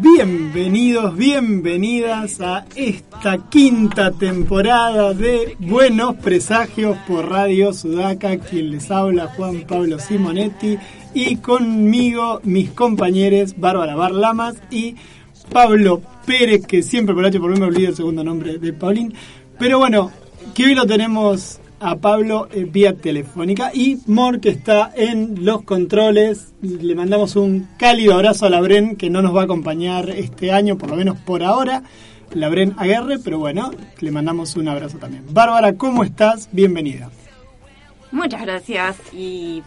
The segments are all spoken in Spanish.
Bienvenidos, bienvenidas a esta quinta temporada de Buenos Presagios por Radio Sudaca, quien les habla Juan Pablo Simonetti. Y conmigo mis compañeros Bárbara Barlamas y Pablo Pérez, que siempre por H por mí me olvido el segundo nombre de Paulín. Pero bueno, que hoy lo tenemos a Pablo eh, vía telefónica y Mor que está en los controles. Le mandamos un cálido abrazo a Labren que no nos va a acompañar este año, por lo menos por ahora. Labren Aguerre, pero bueno, le mandamos un abrazo también. Bárbara, ¿cómo estás? Bienvenida. Muchas gracias y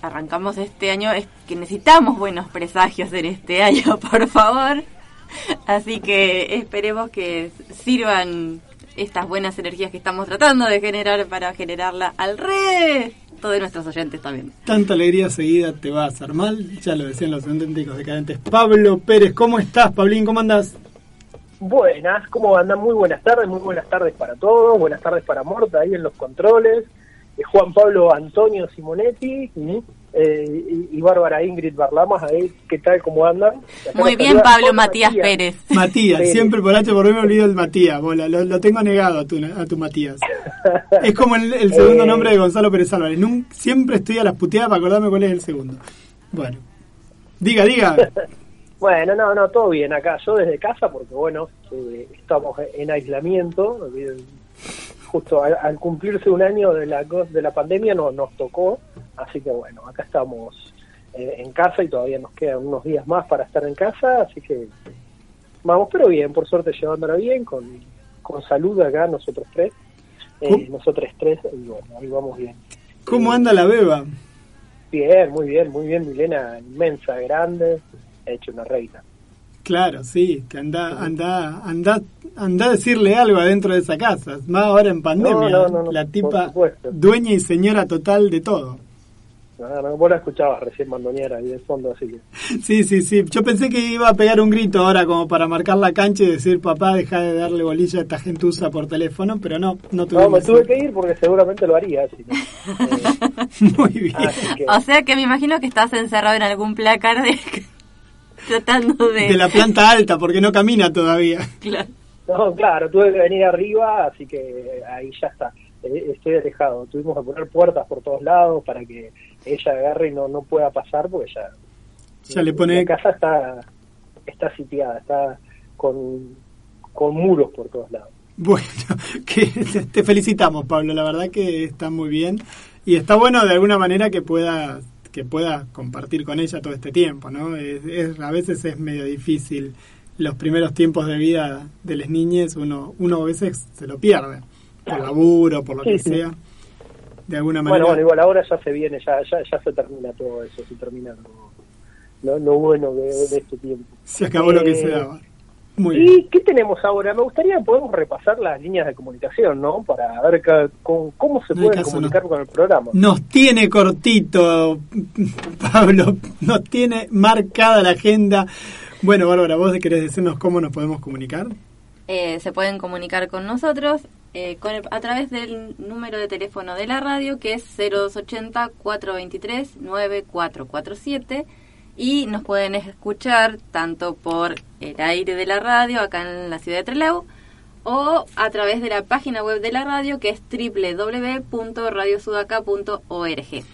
arrancamos este año. Es que necesitamos buenos presagios en este año, por favor. Así que esperemos que sirvan estas buenas energías que estamos tratando de generar para generarla al resto de nuestros oyentes también. Tanta alegría seguida te va a hacer mal, ya lo decían los auténticos decadentes. Pablo Pérez, ¿cómo estás, Pablín? ¿Cómo andas? Buenas, ¿cómo andan? Muy buenas tardes, muy buenas tardes para todos, buenas tardes para Morta ahí en los controles, eh, Juan Pablo Antonio Simonetti eh, y, y Bárbara Ingrid Barlamas, ahí, ¿qué tal? ¿Cómo andan? Muy bien, Pablo Matías Pérez. Matías, Pérez. siempre por H por mí me olvido el Matías, bola, lo, lo tengo negado a tu, a tu Matías. Es como el, el segundo Eh. nombre de Gonzalo Pérez Álvarez. Nun- siempre estoy a las puteadas para acordarme cuál es el segundo. Bueno, diga, diga. Bueno, no, no, todo bien acá. Yo desde casa, porque bueno, eh, estamos en aislamiento. Eh, Justo al, al cumplirse un año de la, de la pandemia no, nos tocó. Así que bueno, acá estamos eh, en casa y todavía nos quedan unos días más para estar en casa. Así que vamos, pero bien, por suerte llevándola bien, con, con salud acá nosotros tres. Eh, nosotros tres, y bueno, ahí vamos bien. ¿Cómo anda la beba? Bien, muy bien, muy bien, Milena, inmensa, grande, ha hecho una reina. Claro, sí, que anda, anda, anda, anda a decirle algo adentro de esa casa, más ahora en pandemia. No, no, no, no, la tipa dueña y señora total de todo. No, no, vos la escuchabas recién Mandoñera ahí de fondo, así que... Sí, sí, sí. Yo pensé que iba a pegar un grito ahora como para marcar la cancha y decir, papá, deja de darle bolilla a esta gentuza por teléfono, pero no, no tuve No, me tuve que ir porque seguramente lo haría, así que... eh, Muy bien. así que O sea que me imagino que estás encerrado en algún placar de... tratando de... De la planta alta, porque no camina todavía. Claro. no, claro, tuve que venir arriba, así que ahí ya está. Eh, Estoy alejado. Tuvimos que poner puertas por todos lados para que ella agarre y no, no pueda pasar porque ya... Ya le pone- La casa está, está sitiada, está con, con muros por todos lados. Bueno, que te felicitamos, Pablo. La verdad que está muy bien y está bueno de alguna manera que pueda que pueda compartir con ella todo este tiempo, ¿no? Es, es- a veces es medio difícil los primeros tiempos de vida de las niñas, uno uno a veces se lo pierde por laburo, por lo Sí, que sí. sea. De alguna Bueno, manera. bueno, igual ahora ya se viene, ya, ya, ya se termina todo eso, se termina lo, lo, lo bueno de, de este tiempo. se acabó lo que Eh, se daba. Muy bien. ¿Y qué tenemos ahora? Me gustaría podemos repasar las líneas de comunicación, ¿no? Para ver ca- con- cómo se No pueden comunicar no. con el programa. Nos tiene cortito, Pablo, nos tiene marcada la agenda. Bueno, Bárbara, ¿vos querés decirnos cómo nos podemos comunicar? Eh, se pueden comunicar con nosotros eh, con el- a través del número de teléfono de la radio que es 0280-423-9447 y nos pueden escuchar tanto por el aire de la radio acá en la ciudad de Trelew o a través de la página web de la radio que es www.radiosudaca.org. Y,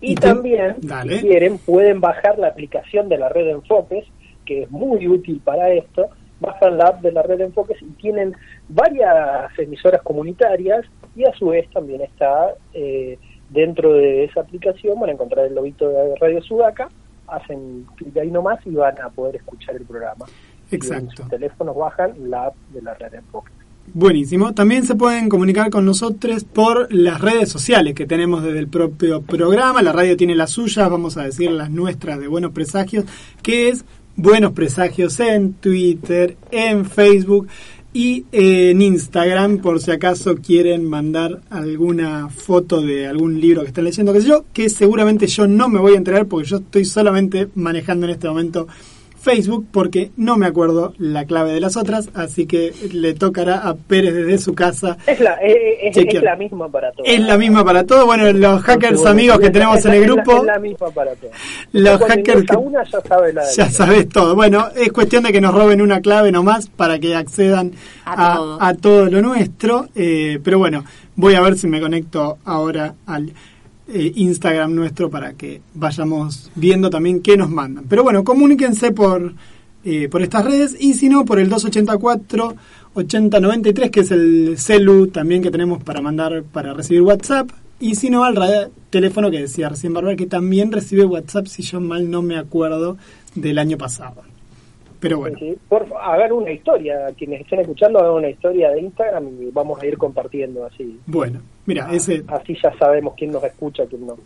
Y también, Dale. si quieren, pueden bajar la aplicación de la red de enfoques, que es muy útil para esto. Bajan la app de la red de enfoques y tienen varias emisoras comunitarias y a su vez también está eh, dentro de esa aplicación, van a encontrar el lobito de Radio Sudaca, hacen clic ahí nomás y van a poder escuchar el programa. Y en Exacto. sus teléfonos bajan la app de la red de enfoques. Buenísimo. También se pueden comunicar con nosotros por las redes sociales que tenemos desde el propio programa. La radio tiene las suyas, vamos a decir las nuestras de Buenos Presagios, que es Buenos Presagios en Twitter, en Facebook y eh, en Instagram, por si acaso quieren mandar alguna foto de algún libro que estén leyendo, que sé yo, que seguramente yo no me voy a enterar porque yo estoy solamente manejando en este momento Facebook porque no me acuerdo la clave de las otras, así que le tocará a Pérez desde su casa. Es la, eh, es, Chequear. es la misma para todos. Es la misma para todos. Bueno, los hackers amigos que Es la- tenemos es en el es la- grupo, Es la misma para todos. los Cuando hackers que- una ya sabe la de ya sabes todo. Bueno, es cuestión de que nos roben una clave nomás para que accedan A a, todo. a todo lo nuestro. Eh, pero bueno, voy a ver si me conecto ahora al eh, Instagram nuestro para que vayamos viendo también qué nos mandan. Pero bueno, comuníquense por, eh, por estas redes y si no, por el 284 8093, que es el celu también que tenemos para mandar, para recibir WhatsApp. Y si no, al radio- teléfono que decía recién Bárbara, que también recibe WhatsApp, si yo mal no me acuerdo, del año pasado. Pero bueno, Sí, sí. Por hagan una historia, quienes estén escuchando, hagan una historia de Instagram y vamos a ir compartiendo así. bueno, mira, ese Así ya sabemos quién nos escucha, quién no.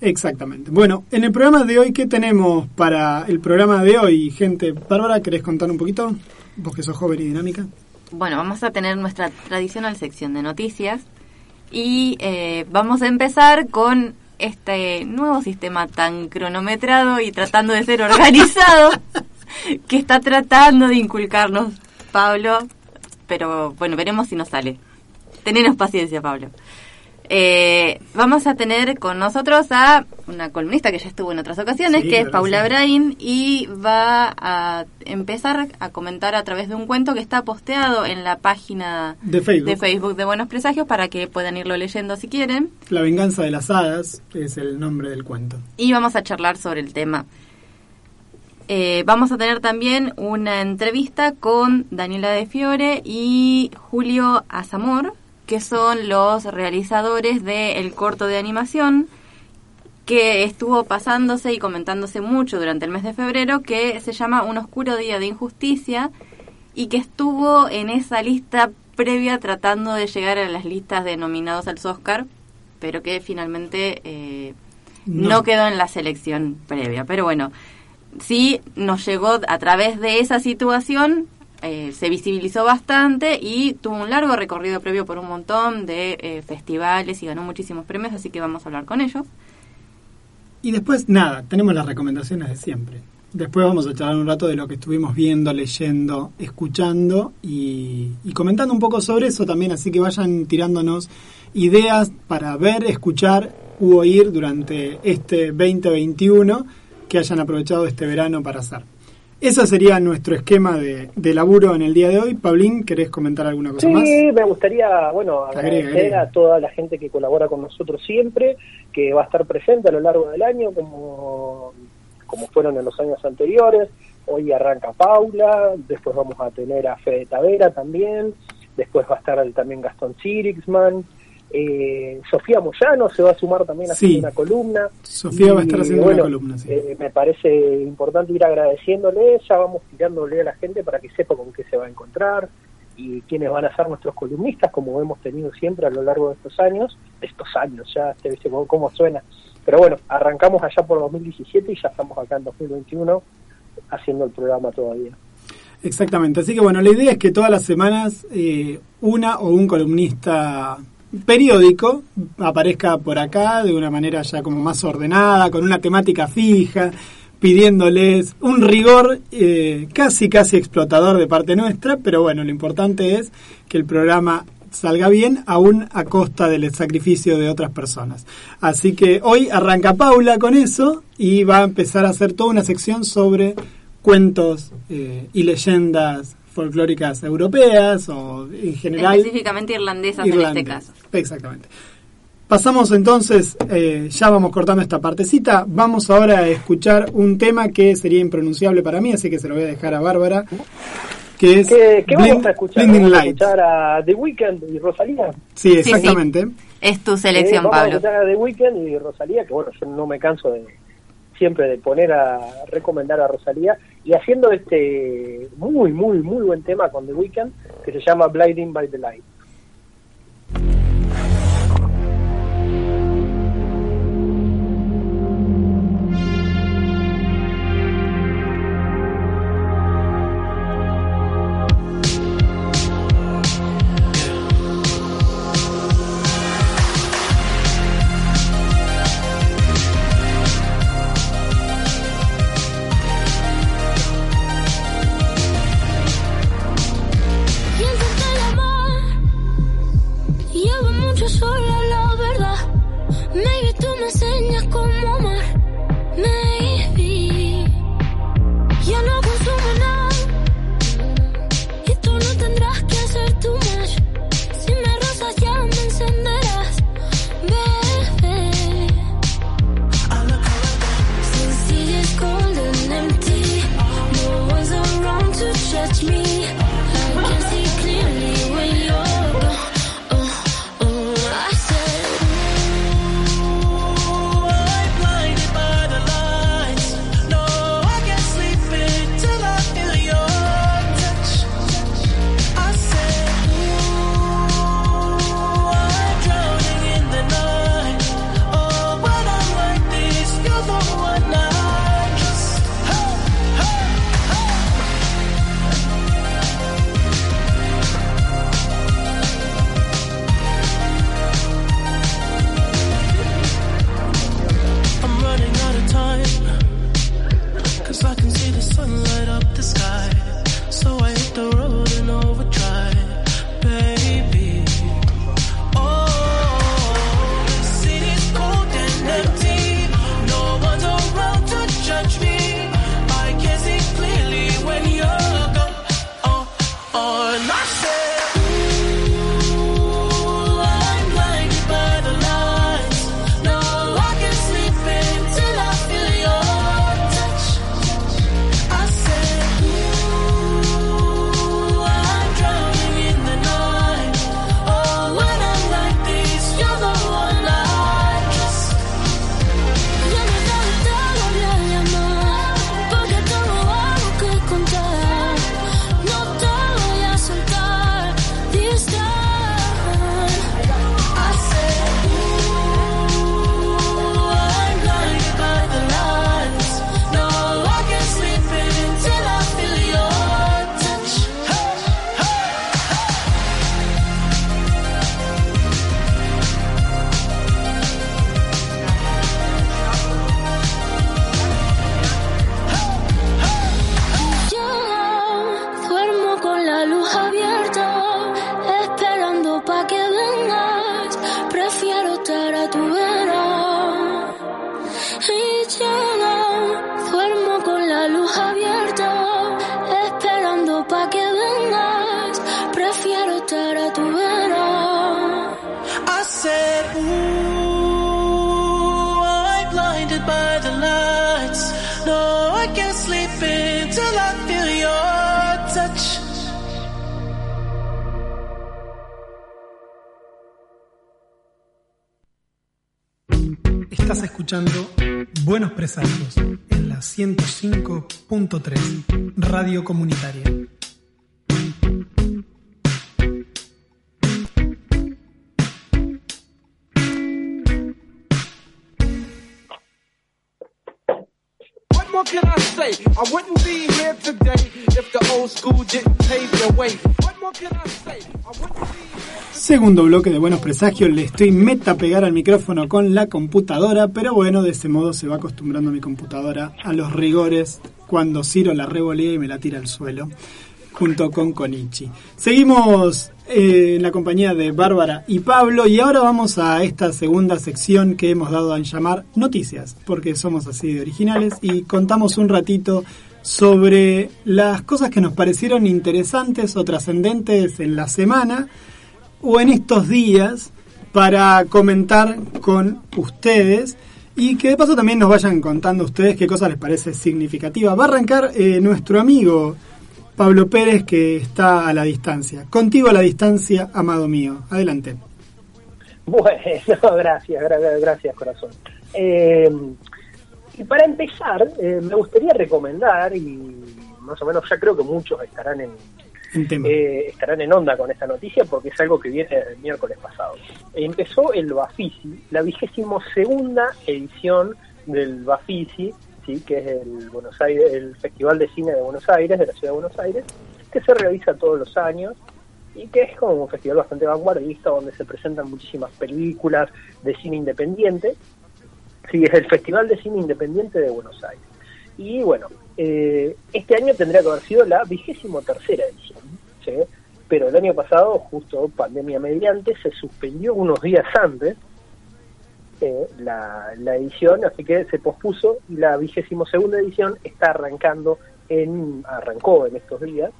exactamente. Bueno, en el programa de hoy, ¿qué tenemos para el programa de hoy, gente? Bárbara, ¿querés contar un poquito? Vos que sos joven y dinámica. Bueno, vamos a tener nuestra tradicional sección de noticias y eh, vamos a empezar con este nuevo sistema tan cronometrado y tratando de ser organizado que está tratando de inculcarnos Pablo, pero bueno, veremos si nos sale. Tenenos paciencia, Pablo. Eh, vamos a tener con nosotros a una columnista que ya estuvo en otras ocasiones, Sí, que es Paula. Brain, y va a empezar a comentar a través de un cuento que está posteado en la página De Facebook. de Facebook de Buenos Presagios para que puedan irlo leyendo si quieren. La venganza de las hadas es el nombre del cuento. Y vamos a charlar sobre el tema. Eh, vamos a tener también una entrevista con Daniela de Fiore y Julio Azamor, que son los realizadores del corto de animación que estuvo pasándose y comentándose mucho durante el mes de febrero, que se llama Un oscuro día de injusticia y que estuvo en esa lista previa tratando de llegar a las listas de nominados al Oscar, pero que finalmente eh, No. no quedó en la selección previa. Pero bueno, sí nos llegó a través de esa situación, eh, se visibilizó bastante y tuvo un largo recorrido previo por un montón de eh, festivales y ganó muchísimos premios, así que vamos a hablar con ellos. Y después, nada, tenemos las recomendaciones de siempre. Después vamos a charlar un rato de lo que estuvimos viendo, leyendo, escuchando y, y comentando un poco sobre eso también, así que vayan tirándonos ideas para ver, escuchar u oír durante este 2021 que hayan aprovechado este verano para hacer. Ese sería nuestro esquema de, de laburo en el día de hoy. Pablín, ¿querés comentar alguna cosa Sí, más? me gustaría, bueno, agradecer agrega. a toda la gente que colabora con nosotros siempre, que va a estar presente a lo largo del año, como, como fueron en los años anteriores. Hoy arranca Paula, después vamos a tener a Fede Tavera también, después va a estar también Gastón Sirixman, eh, Sofía Moyano se va a sumar también a hacer una columna. Sofía va a estar haciendo bueno, una columna, sí. eh, me parece importante ir agradeciéndole, ya vamos tirándole a la gente para que sepa con qué se va a encontrar y quiénes van a ser nuestros columnistas, como hemos tenido siempre a lo largo de estos años, estos años ya, te viste cómo, cómo suena. Pero bueno, arrancamos allá por 2017 y ya estamos acá en 2021 haciendo el programa todavía. Exactamente, así que bueno, la idea es que todas las semanas eh, una o un columnista periódico aparezca por acá de una manera ya como más ordenada, con una temática fija, pidiéndoles un rigor eh, casi casi explotador de parte nuestra, pero bueno, lo importante es que el programa salga bien aún a costa del sacrificio de otras personas. Así que hoy arranca Paula con eso y va a empezar a hacer toda una sección sobre cuentos eh, y leyendas folclóricas europeas o en general Específicamente irlandesas en este caso. Exactamente. Pasamos entonces, eh, ya vamos cortando esta partecita, vamos ahora a escuchar un tema que sería impronunciable para mí, así que se lo voy a dejar a Bárbara, que es ¿Qué, qué Blind- vamos a escuchar? Blinding ¿Vamos a escuchar a The Weeknd y Rosalía? Sí, sí. exactamente. Es tu Eh, selección, vamos a Pablo. escuchar a The Weeknd y Rosalía, que bueno, yo no me canso de siempre de poner a recomendar a Rosalía y haciendo este muy, muy, muy buen tema con The Weeknd que se llama Blinding by the Light. Segundo bloque de Buenos Presagios, le estoy meta pegar al micrófono con la computadora, pero bueno, de ese modo se va acostumbrando mi computadora a los rigores cuando Ciro la revolea y me la tira al suelo, junto con Konichi. Seguimos eh, en la compañía de Bárbara y Pablo y ahora vamos a esta segunda sección que hemos dado a llamar Noticias, porque somos así de originales y contamos un ratito sobre las cosas que nos parecieron interesantes o trascendentes en la semana o en estos días para comentar con ustedes y que de paso también nos vayan contando ustedes qué cosas les parece significativa. Va a arrancar eh, nuestro amigo Pablo Pérez que está a la distancia. Contigo a la distancia, amado mío. Adelante. Bueno, gracias, gra- gracias corazón. Eh, y para empezar, eh, me gustaría recomendar, y más o menos ya creo que muchos estarán en. Eh, estarán en onda con esta noticia porque es algo que viene el miércoles pasado. Empezó el Bafisi, la vigésimo segunda edición del Bafisi, sí, que es el Buenos Aires, el Festival de Cine de Buenos Aires, de la ciudad de Buenos Aires, que se realiza todos los años y que es como un festival bastante vanguardista donde se presentan muchísimas películas de cine independiente. Sí, es el Festival de Cine Independiente de Buenos Aires. Y bueno, eh, este año tendría que haber sido la vigésimo tercera edición, pero el año pasado, justo pandemia mediante, se suspendió unos días antes eh, la, la edición, así que se pospuso y la vigésimo segunda edición está arrancando en, arrancó en estos días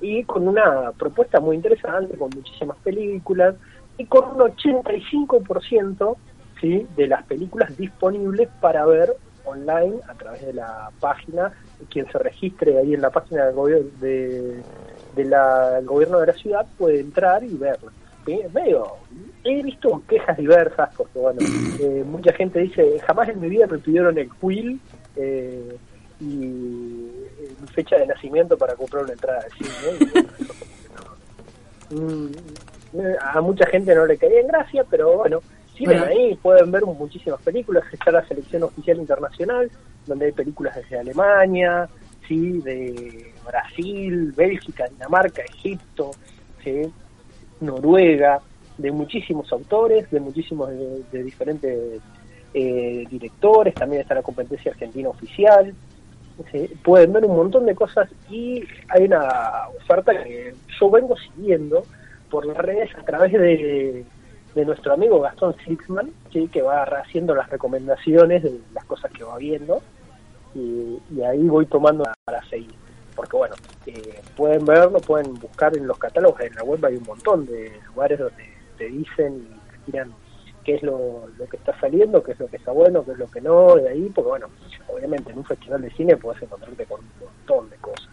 y con una propuesta muy interesante, con muchísimas películas y con un 85% ¿sí? de las películas disponibles para ver online a través de la página. Quien se registre ahí en la página del gobierno de, de la- del gobierno de la ciudad puede entrar y verla. ¿sí? Medio- he visto quejas diversas porque bueno, eh, mucha gente dice jamás en mi vida me pidieron el quill eh, y mi fecha de nacimiento para comprar una entrada que no- Mm, a mucha gente no le caía en gracia, pero bueno, siguen Bueno. ahí, pueden ver muchísimas películas, está la selección oficial internacional, donde hay películas desde Alemania, sí, de Brasil, Bélgica, Dinamarca, Egipto, sí, Noruega, de muchísimos autores, de muchísimos de, de diferentes eh, directores, también está la competencia argentina oficial, pueden ver un montón de cosas y hay una oferta que yo vengo siguiendo por las redes a través de, de nuestro amigo Gastón Sixman, ¿sí? que va haciendo las recomendaciones de las cosas que va viendo y, ahí voy tomando para seguir. Porque bueno, eh, pueden verlo, pueden buscar en los catálogos, en la web hay un montón de lugares donde te dicen y te tiran qué es lo, lo que está saliendo, qué es lo que está bueno, qué es lo que no, de ahí, porque bueno, obviamente en un festival de cine puedes encontrarte con un montón de cosas.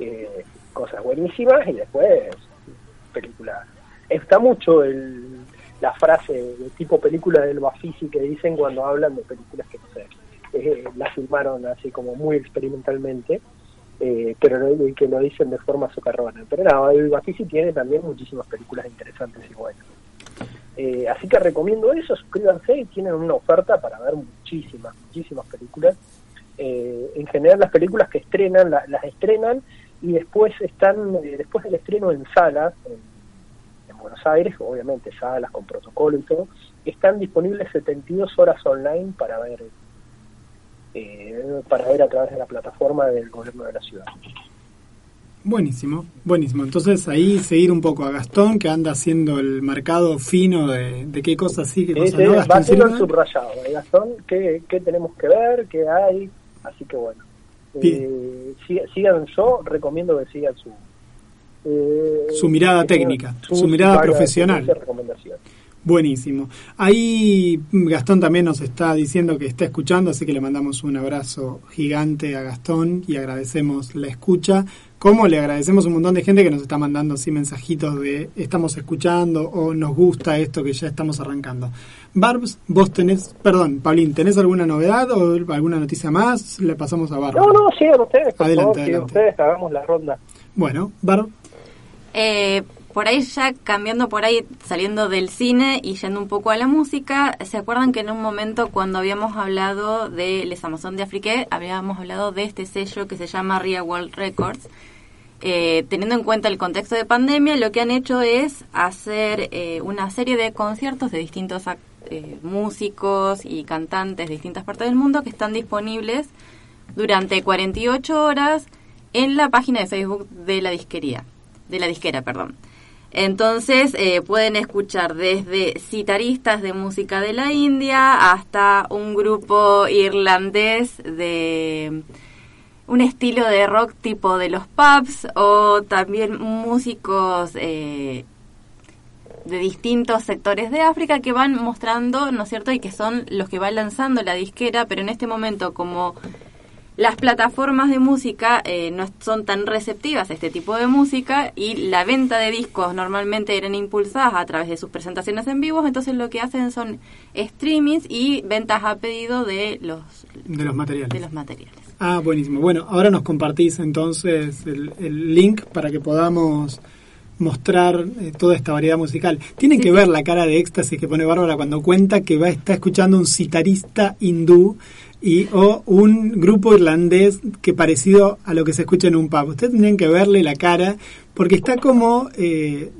Eh, cosas buenísimas y después películas. Está mucho el, la frase de tipo película del Bafisi que dicen cuando hablan de películas que no sé, eh, la filmaron así como muy experimentalmente, eh, pero lo- que lo dicen de forma socarrona. Pero no, el Bafisi tiene también muchísimas películas interesantes y buenas. Eh, así que recomiendo eso, suscríbanse y tienen una oferta para ver muchísimas, muchísimas películas. Eh, en general las películas que estrenan, la- las estrenan y después están, eh, después del estreno en salas, en Buenos Aires, obviamente salas con protocolo y todo, están disponibles 72 horas online para ver eh, para ver a través de la plataforma del gobierno de la ciudad. Buenísimo, buenísimo. Entonces ahí seguir un poco a Gastón que anda haciendo el marcado fino de, de qué cosas sí, qué cosas Ese no. va el Silva. subrayado, ¿eh, Gastón? ¿Qué, ¿Qué tenemos que ver? ¿Qué hay? Así que bueno. Eh, sí- sigan, yo recomiendo que sigan su... eh, Su mirada tengan técnica, su mirada profesional. Buenísimo. Ahí Gastón también nos está diciendo que está escuchando, así que le mandamos un abrazo gigante a Gastón y agradecemos la escucha. Como le agradecemos un montón de gente que nos está mandando así mensajitos de estamos escuchando o nos gusta esto que ya estamos arrancando. Barbs, vos tenés, perdón, Paulín, ¿tenés alguna novedad o alguna noticia más? Le pasamos a Barb. No, no, sigan ustedes, por Adelante, favor, adelante. ustedes, hagamos la ronda. Bueno, Barb, Eh, por ahí ya cambiando por ahí, saliendo del cine y yendo un poco a la música, ¿se acuerdan que en un momento cuando habíamos hablado de Les Amazon de Afrique, habíamos hablado de este sello que se llama Real World Records? Eh, teniendo en cuenta el contexto de pandemia, lo que han hecho es hacer eh, una serie de conciertos de distintos eh, músicos y cantantes de distintas partes del mundo que están disponibles durante 48 horas en la página de Facebook de la disquería, de la disquera, perdón. Entonces eh, pueden escuchar desde citaristas de música de la India hasta un grupo irlandés de un estilo de rock tipo de los pubs o también músicos eh, de distintos sectores de África que van mostrando, ¿no es cierto? Y que son los que va lanzando la disquera, pero en este momento como las plataformas de música eh, no son tan receptivas a este tipo de música y la venta de discos normalmente eran impulsadas a través de sus presentaciones en vivo, entonces lo que hacen son streamings y ventas a pedido de los, de los materiales. de los materiales. Ah, buenísimo. Bueno, ahora nos compartís entonces el, el link para que podamos mostrar eh, toda esta variedad musical. Tienen que ver la cara de éxtasis que pone Bárbara cuando cuenta que va a estar escuchando un citarista hindú y o un grupo irlandés que parecido a lo que se escucha en un pub. Ustedes tendrían que verle la cara porque está como eh,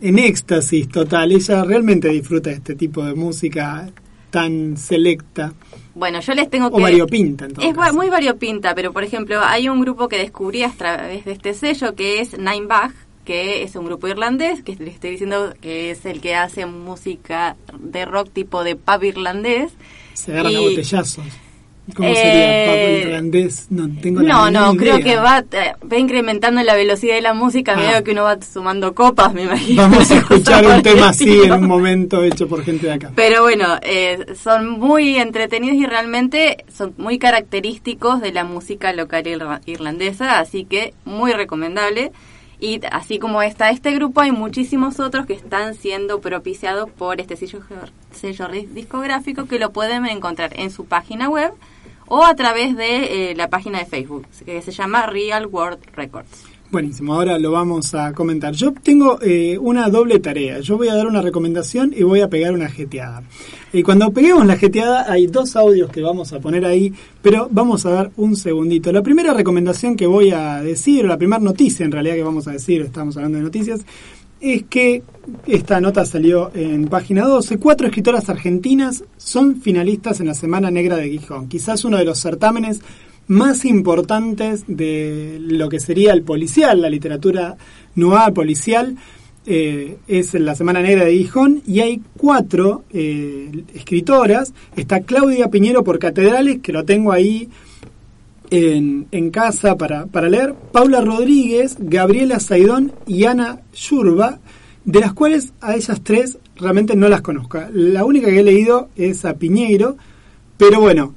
en éxtasis total. Ella realmente disfruta de este tipo de música tan selecta Bueno, yo les tengo o que... variopinta. En todo Es caso. muy variopinta, pero por ejemplo, hay un grupo que descubrí a través de este sello que es Nine Bag, que es un grupo irlandés, que les estoy diciendo que es el que hace música de rock tipo de pub irlandés. Se agarran a botellazos. ¿Cómo Eh, sería irlandés? No tengo No, no, creo que va, eh, va incrementando la velocidad de la música a Ah. medida que uno va sumando copas, me imagino. Vamos a escuchar un tema así en un momento hecho por gente de acá. Pero bueno, eh, son muy entretenidos y realmente son muy característicos de la música local irla- irlandesa, así que muy recomendable. Y así como está este grupo, hay muchísimos otros que están siendo propiciados por este sello, sello discográfico que lo pueden encontrar en su página web o a través de eh, la página de Facebook, que se llama Real World Records. Buenísimo, ahora lo vamos a comentar. Yo tengo eh, una doble tarea. Yo voy a dar una recomendación y voy a pegar una jeteada. Y cuando peguemos la jeteada hay dos audios que vamos a poner ahí, pero vamos a dar un segundito. La primera recomendación que voy a decir, o la primera noticia en realidad que vamos a decir, estamos hablando de noticias, es que esta nota salió en página 12. Cuatro escritoras argentinas son finalistas en la Semana Negra de Gijón. Quizás uno de los certámenes más importantes de lo que sería el policial, la literatura noir policial, eh, es la Semana Negra de Gijón y hay cuatro eh, escritoras. Está Claudia Piñero por Catedrales, que lo tengo ahí en, casa para, para leer, Paula Rodríguez, Gabriela Saidón y Ana Yurba, de las cuales a ellas tres realmente no las conozco. La única que he leído es a Piñeiro, pero bueno,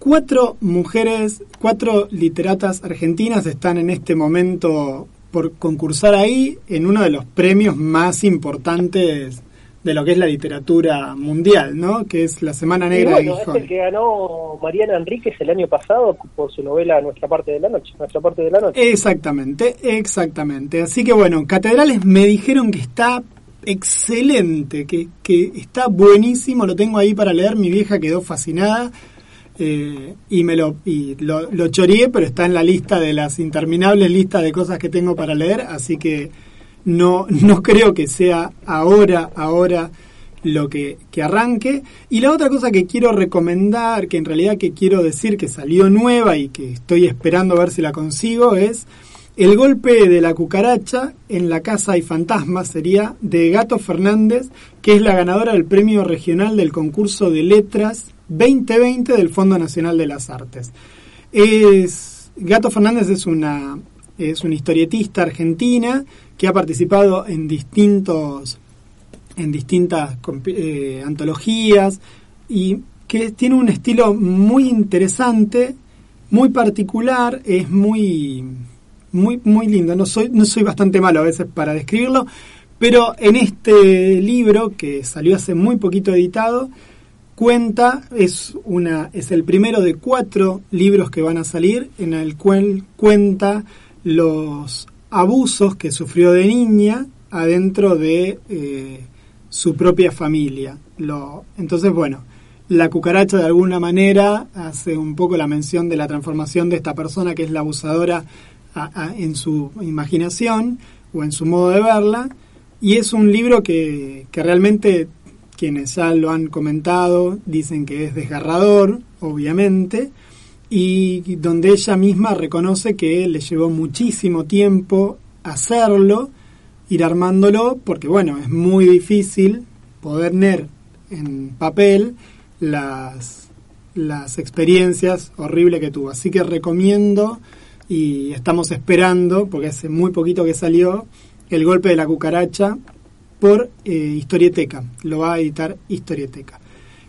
cuatro mujeres, cuatro literatas argentinas están en este momento por concursar ahí en uno de los premios más importantes de lo que es la literatura mundial, ¿no? Que es la Semana Negra bueno, de es Gijón. el que ganó Mariana Enríquez el año pasado por su novela Nuestra parte de la noche. Nuestra parte de la noche. Exactamente, exactamente. Así que bueno, Catedrales me dijeron que está excelente, que, que está buenísimo, lo tengo ahí para leer, mi vieja quedó fascinada eh, y me lo, y lo, lo choreé, pero está en la lista de las interminables listas de cosas que tengo para leer, así que no, no creo que sea ahora, ahora lo que, que arranque. Y la otra cosa que quiero recomendar, que en realidad que quiero decir que salió nueva y que estoy esperando a ver si la consigo, es El golpe de la cucaracha en la casa hay fantasmas, sería de Gato Fernández, que es la ganadora del premio regional del concurso de letras 2020 del Fondo Nacional de las Artes. Es, Gato Fernández es una, es una historietista argentina que ha participado en distintos en distintas eh, antologías y que tiene un estilo muy interesante, muy particular, es muy muy muy lindo. No soy no soy bastante malo a veces para describirlo, pero en este libro que salió hace muy poquito editado cuenta es una es el primero de cuatro libros que van a salir en el cual cuenta los abusos que sufrió de niña adentro de eh, su propia familia. Lo, entonces, bueno, la cucaracha de alguna manera hace un poco la mención de la transformación de esta persona que es la abusadora a- en su imaginación o en su modo de verla. Y es un libro que, que realmente quienes ya lo han comentado dicen que es desgarrador, obviamente, y donde ella misma reconoce que le llevó muchísimo tiempo hacerlo, ir armándolo, porque bueno, es muy difícil poder tener en papel las, las experiencias horribles que tuvo. Así que recomiendo y estamos esperando, porque hace muy poquito que salió, El golpe de la cucaracha por eh, Historieteca. Lo va a editar Historieteca.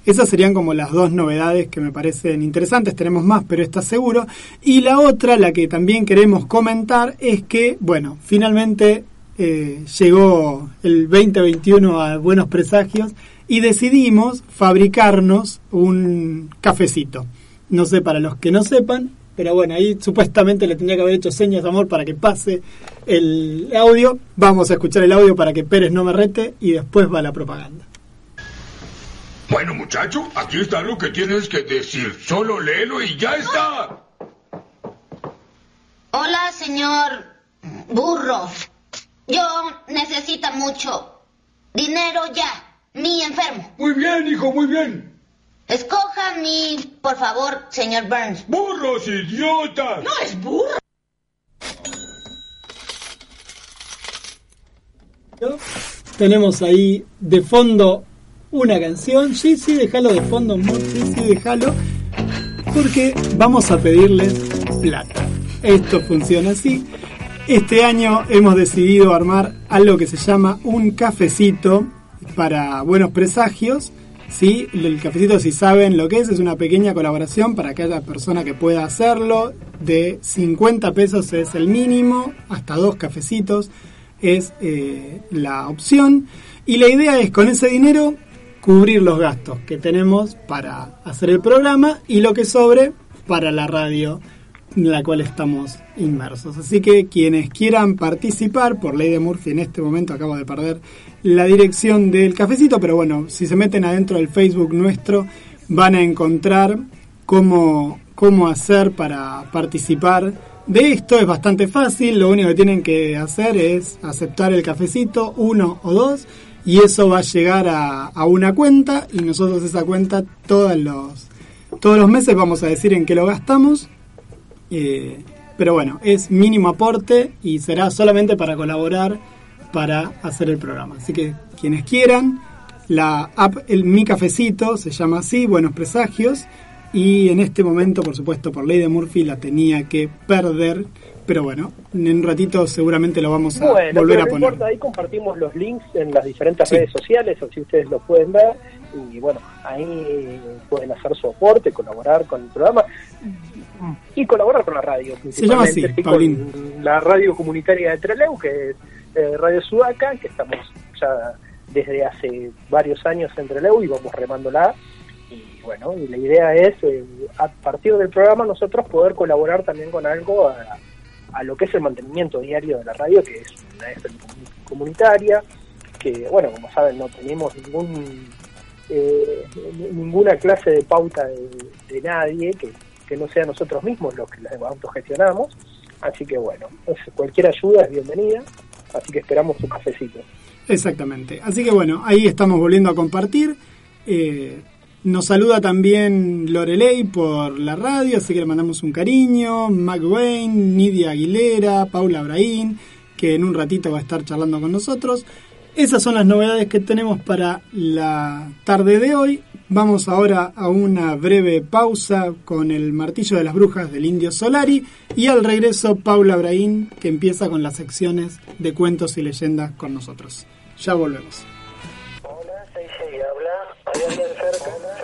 Esas serían como las dos novedades que me parecen interesantes. Tenemos más, pero está seguro. Y la otra, la que también queremos comentar, es que, bueno, finalmente eh, llegó el 2021 a buenos presagios y decidimos fabricarnos un cafecito. No sé, para los que no sepan, pero bueno, ahí supuestamente le tendría que haber hecho señas de amor para que pase el audio. Vamos a escuchar el audio para que Pérez no me rete y después va la propaganda. Bueno, muchacho, aquí está lo que tienes que decir. Solo léelo y ya está. Hola, señor burro. Yo necesito mucho dinero ya. Mi enfermo. Muy bien, hijo, muy bien. Escoja mi, por favor, señor Burns. Burros idiotas. No es burro. Tenemos ahí de fondo una canción. Sí, sí, déjalo de fondo, amor. Sí, sí, déjalo. Porque vamos a pedirles plata. Esto funciona así. Este año hemos decidido armar algo que se llama un cafecito para buenos presagios. ¿sí? El cafecito, si saben lo que es, es una pequeña colaboración para aquella persona que pueda hacerlo. De 50 pesos es el mínimo, hasta dos cafecitos es eh, la opción. Y la idea es con ese dinero cubrir los gastos que tenemos para hacer el programa y lo que sobre para la radio en la cual estamos inmersos. Así que quienes quieran participar, por ley de Murphy en este momento acabo de perder la dirección del cafecito, pero bueno, si se meten adentro del Facebook nuestro van a encontrar cómo, cómo hacer para participar de esto. Es bastante fácil, lo único que tienen que hacer es aceptar el cafecito, uno o dos, y eso va a llegar a, a una cuenta y nosotros esa cuenta todos los, todos los meses vamos a decir en qué lo gastamos. Eh, pero bueno, es mínimo aporte y será solamente para colaborar para hacer el programa. Así que quienes quieran, la app el Mi Cafecito se llama así, Buenos Presagios, y en este momento, por supuesto, por ley de Murphy la tenía que perder, pero bueno, en un ratito seguramente lo vamos a Bueno, volver a poner. importa, ahí compartimos los links en las diferentes Sí. redes sociales, así ustedes lo pueden ver. Y bueno, ahí pueden hacer su aporte, colaborar con el programa y colaborar con la radio. Se llama así, con la radio comunitaria de Trelew, que es eh, Radio Sudaca, que estamos ya desde hace varios años en Trelew y vamos remándola. Bueno, y la idea es, eh, a partir del programa, nosotros poder colaborar también con algo a, lo que es el mantenimiento diario de la radio, que es una FM comu- comunitaria, que, bueno, como saben, no tenemos ningún eh, ni- ninguna clase de pauta de, nadie que, que no sea nosotros mismos los que la autogestionamos. Así que, bueno, cualquier ayuda es bienvenida, así que esperamos su cafecito. Exactamente. Así que bueno, ahí estamos volviendo a compartir. Eh, nos saluda también Lorelei por la radio, así que le mandamos un cariño. Mac Wayne, Nidia Aguilera, Paula Abraín, que en un ratito va a estar charlando con nosotros. Esas son las novedades que tenemos para la tarde de hoy. Vamos ahora a una breve pausa con el martillo de las brujas del Indio Solari y al regreso Paula Abraín que empieza con las secciones de cuentos y leyendas con nosotros. Ya volvemos allá bien cerca.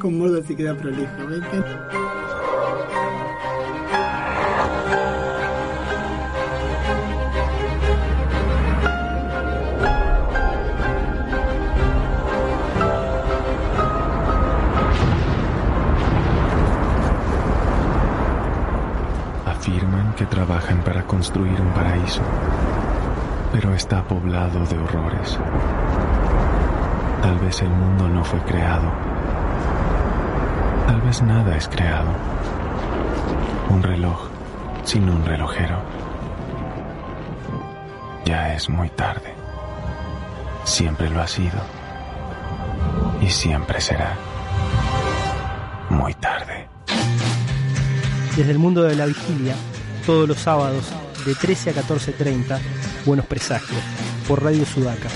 con modo te queda prolijo. Afirman que trabajan para construir un paraíso, pero está poblado de horrores. Tal vez el mundo no fue creado Tal vez nada es creado. Un reloj sin un relojero. Ya es muy tarde. Siempre lo ha sido. Y siempre será. Muy tarde. Desde el mundo de la vigilia, todos los sábados de 13 a 14.30, Buenos Presagios, por Radio Sudaca.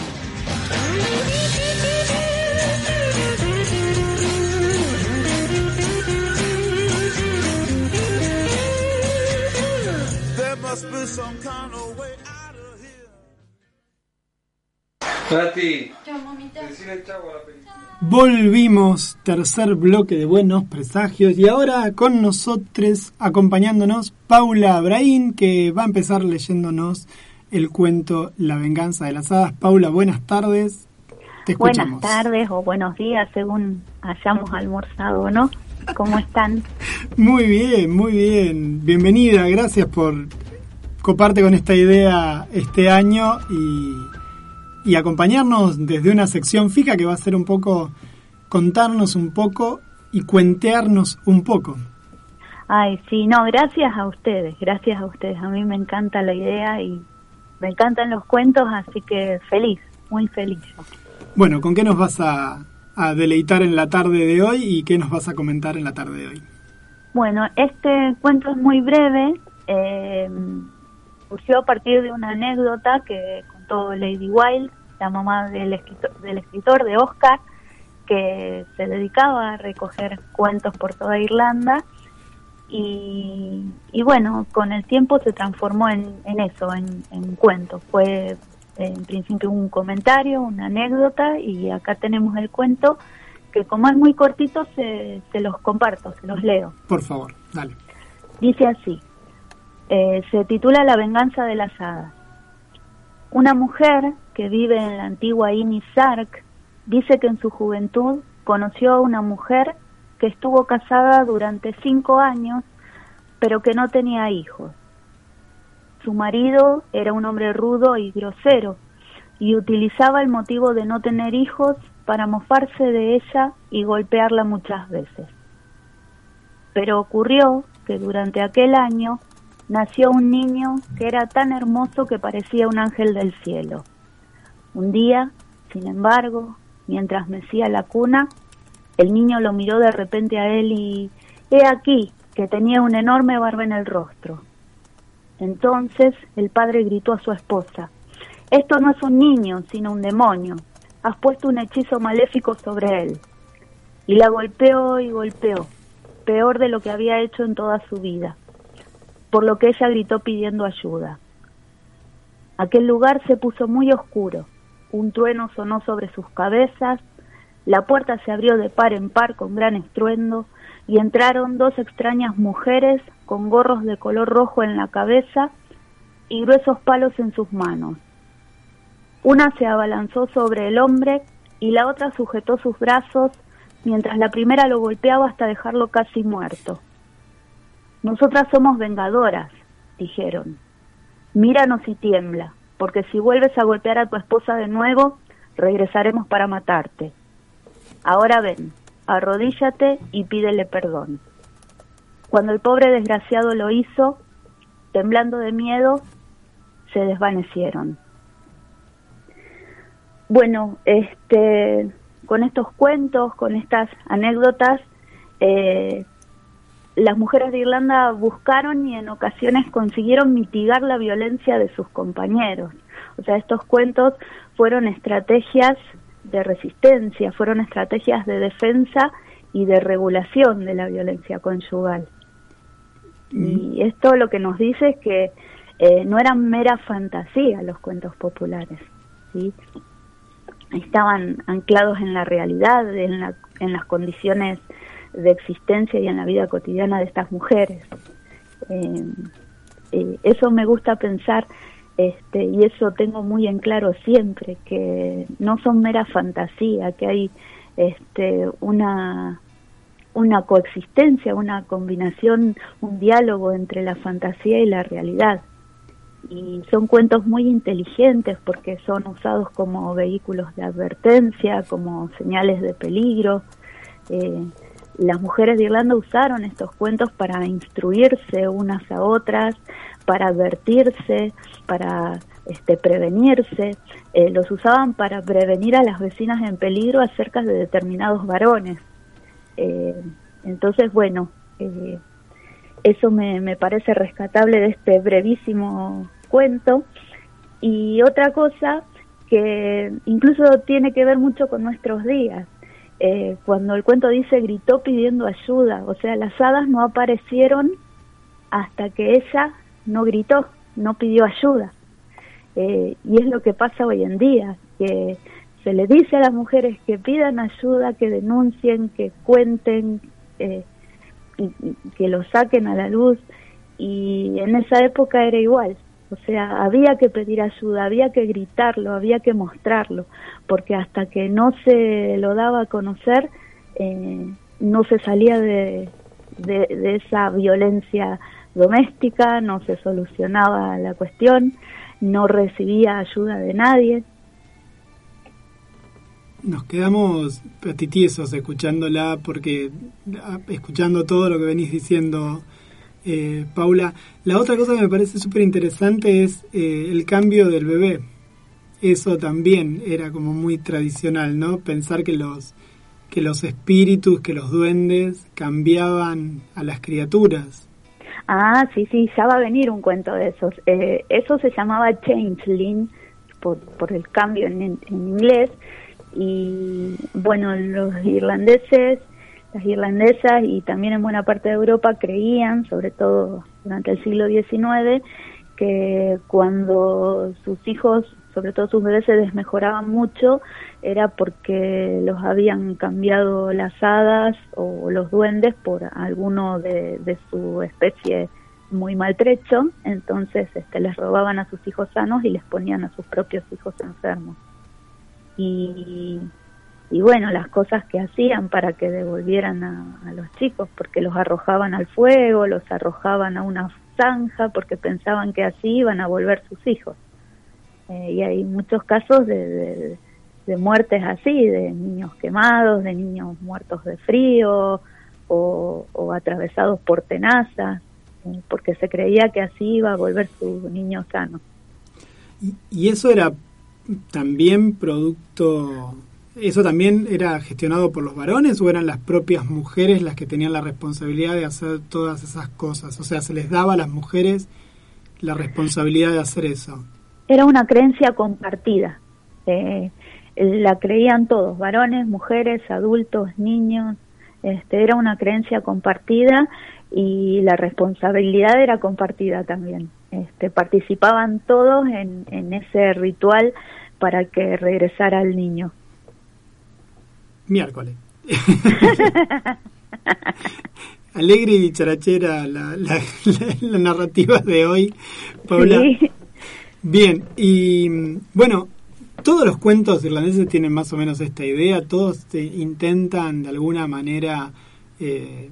Volvimos, tercer bloque de Buenos Presagios y ahora con nosotros, acompañándonos, Paula Abraín, que va a empezar leyéndonos el cuento La venganza de las hadas. Paula, buenas tardes. Te escuchamos. Buenas tardes o buenos días, según hayamos almorzado, ¿no? ¿Cómo están? Muy bien, muy bien. Bienvenida, gracias por coparte con esta idea este año y, y acompañarnos desde una sección fija que va a ser un poco contarnos un poco y cuentearnos un poco. Ay, sí, no, gracias a ustedes, gracias a ustedes. A mí me encanta la idea y me encantan los cuentos, así que feliz, muy feliz. Bueno, ¿con qué nos vas a, a deleitar en la tarde de hoy y qué nos vas a comentar en la tarde de hoy? Bueno, este cuento es muy breve. eh, surgió a partir de una anécdota que contó Lady Wilde, la mamá del escritor, del escritor de Oscar, que se dedicaba a recoger cuentos por toda Irlanda. Y, y bueno, con el tiempo se transformó en, en eso, en, en cuento. Fue en principio un comentario, una anécdota, y acá tenemos el cuento que como es muy cortito se, se los comparto, se los leo. Por favor, dale. Dice así, eh, se titula La venganza de las hadas. Una mujer que vive en la antigua Inisark dice que en su juventud conoció a una mujer que estuvo casada durante cinco años, pero que no tenía hijos. Su marido era un hombre rudo y grosero, y utilizaba el motivo de no tener hijos para mofarse de ella y golpearla muchas veces. Pero ocurrió que durante aquel año nació un niño que era tan hermoso que parecía un ángel del cielo. Un día, sin embargo, mientras mecía la cuna, el niño lo miró de repente a él y he aquí que tenía una enorme barba en el rostro. Entonces el padre gritó a su esposa, esto no es un niño, sino un demonio. Has puesto un hechizo maléfico sobre él. Y la golpeó y golpeó, peor de lo que había hecho en toda su vida, por lo que ella gritó pidiendo ayuda. Aquel lugar se puso muy oscuro, un trueno sonó sobre sus cabezas, la puerta se abrió de par en par con gran estruendo y entraron dos extrañas mujeres con gorros de color rojo en la cabeza y gruesos palos en sus manos. Una se abalanzó sobre el hombre y la otra sujetó sus brazos mientras la primera lo golpeaba hasta dejarlo casi muerto. Nosotras somos vengadoras, dijeron. Míranos y tiembla, porque si vuelves a golpear a tu esposa de nuevo, regresaremos para matarte. Ahora ven, arrodíllate y pídele perdón. Cuando el pobre desgraciado lo hizo, temblando de miedo, se desvanecieron. Bueno, este, con estos cuentos, con estas anécdotas, eh, las mujeres de Irlanda buscaron y en ocasiones consiguieron mitigar la violencia de sus compañeros. O sea, estos cuentos fueron estrategias de resistencia, fueron estrategias de defensa y de regulación de la violencia conyugal. Y esto lo que nos dice es que eh, no eran mera fantasía los cuentos populares, ¿sí? estaban anclados en la realidad, en, la, en las condiciones de existencia y en la vida cotidiana de estas mujeres. Eh, eh, eso me gusta pensar este, y eso tengo muy en claro siempre, que no son mera fantasía, que hay este, una, una coexistencia, una combinación, un diálogo entre la fantasía y la realidad. Y son cuentos muy inteligentes porque son usados como vehículos de advertencia, como señales de peligro. Eh, las mujeres de Irlanda usaron estos cuentos para instruirse unas a otras, para advertirse, para este, prevenirse. Eh, los usaban para prevenir a las vecinas en peligro acerca de determinados varones. Eh, entonces, bueno, eh, eso me, me parece rescatable de este brevísimo cuento. Y otra cosa que incluso tiene que ver mucho con nuestros días. Eh, cuando el cuento dice gritó pidiendo ayuda, o sea, las hadas no aparecieron hasta que ella no gritó, no pidió ayuda. Eh, y es lo que pasa hoy en día. que se le dice a las mujeres que pidan ayuda, que denuncien, que cuenten, eh, y, que lo saquen a la luz. Y en esa época era igual. O sea, había que pedir ayuda, había que gritarlo, había que mostrarlo, porque hasta que no se lo daba a conocer, eh, no se salía de, de, esa violencia doméstica, no se solucionaba la cuestión, no recibía ayuda de nadie. Nos quedamos patitiesos escuchándola porque ah, escuchando todo lo que venís diciendo, eh, Paula. La otra cosa que me parece súper interesante es eh, el cambio del bebé. Eso también era como muy tradicional, ¿no? Pensar que los que los espíritus, que los duendes cambiaban a las criaturas. Ah, sí, sí, ya va a venir un cuento de esos. Eh, eso se llamaba changeling por, por el cambio en, en inglés y bueno, los irlandeses, las irlandesas y también en buena parte de Europa creían, sobre todo durante el siglo XIX, que cuando sus hijos, sobre todo sus bebés, se desmejoraban mucho, era porque los habían cambiado las hadas o los duendes por alguno de, de su especie muy maltrecho, entonces este, les robaban a sus hijos sanos y les ponían a sus propios hijos enfermos. Y, y bueno, las cosas que hacían para que devolvieran a, los chicos, porque los arrojaban al fuego, los arrojaban a una zanja, porque pensaban que así iban a volver sus hijos. Eh, y hay muchos casos de, de, de muertes así, de niños quemados, de niños muertos de frío o, o atravesados por tenazas, eh, porque se creía que así iba a volver su niño sano. Y, y eso era también producto, eso también era gestionado por los varones o eran las propias mujeres las que tenían la responsabilidad de hacer todas esas cosas. O sea, se les daba a las mujeres la responsabilidad de hacer eso. Era una creencia compartida. Eh, la creían todos, varones, mujeres, adultos, niños. Este, era una creencia compartida y la responsabilidad era compartida también. Este, participaban todos en, en ese ritual para que regresara el niño. Miércoles. Alegre y charachera la, la, la, la, narrativa de hoy, Paula. Sí. Bien, y bueno, todos los cuentos irlandeses tienen más o menos esta idea, todos te intentan de alguna manera, eh,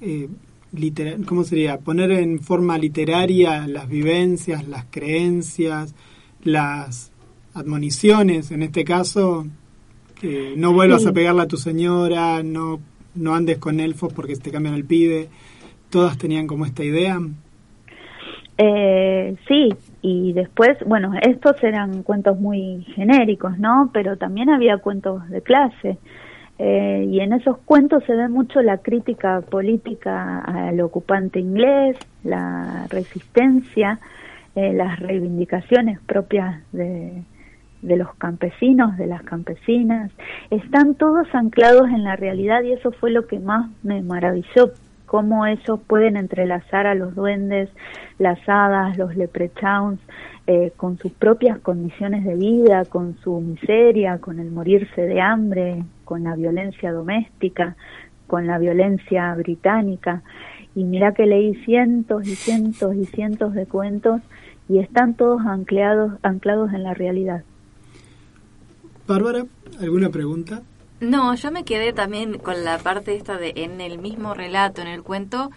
eh, literal, ¿cómo sería? Poner en forma literaria las vivencias, las creencias, las admoniciones, en este caso, eh, no vuelvas sí. a pegarle a tu señora, no, no andes con elfos porque te cambian el pibe, todas tenían como esta idea. Eh, sí, y después, bueno, estos eran cuentos muy genéricos, ¿no? Pero también había cuentos de clase. Eh, y en esos cuentos se ve mucho la crítica política al ocupante inglés, la resistencia, eh, las reivindicaciones propias de, de los campesinos, de las campesinas, están todos anclados en la realidad y eso fue lo que más me maravilló cómo ellos pueden entrelazar a los duendes, las hadas, los leprechauns, eh, con sus propias condiciones de vida, con su miseria, con el morirse de hambre, con la violencia doméstica, con la violencia británica. Y mira que leí cientos y cientos y cientos de cuentos y están todos anclados, anclados en la realidad. Bárbara, ¿alguna pregunta? No, yo me quedé también con la parte esta de en el mismo relato, en el cuento,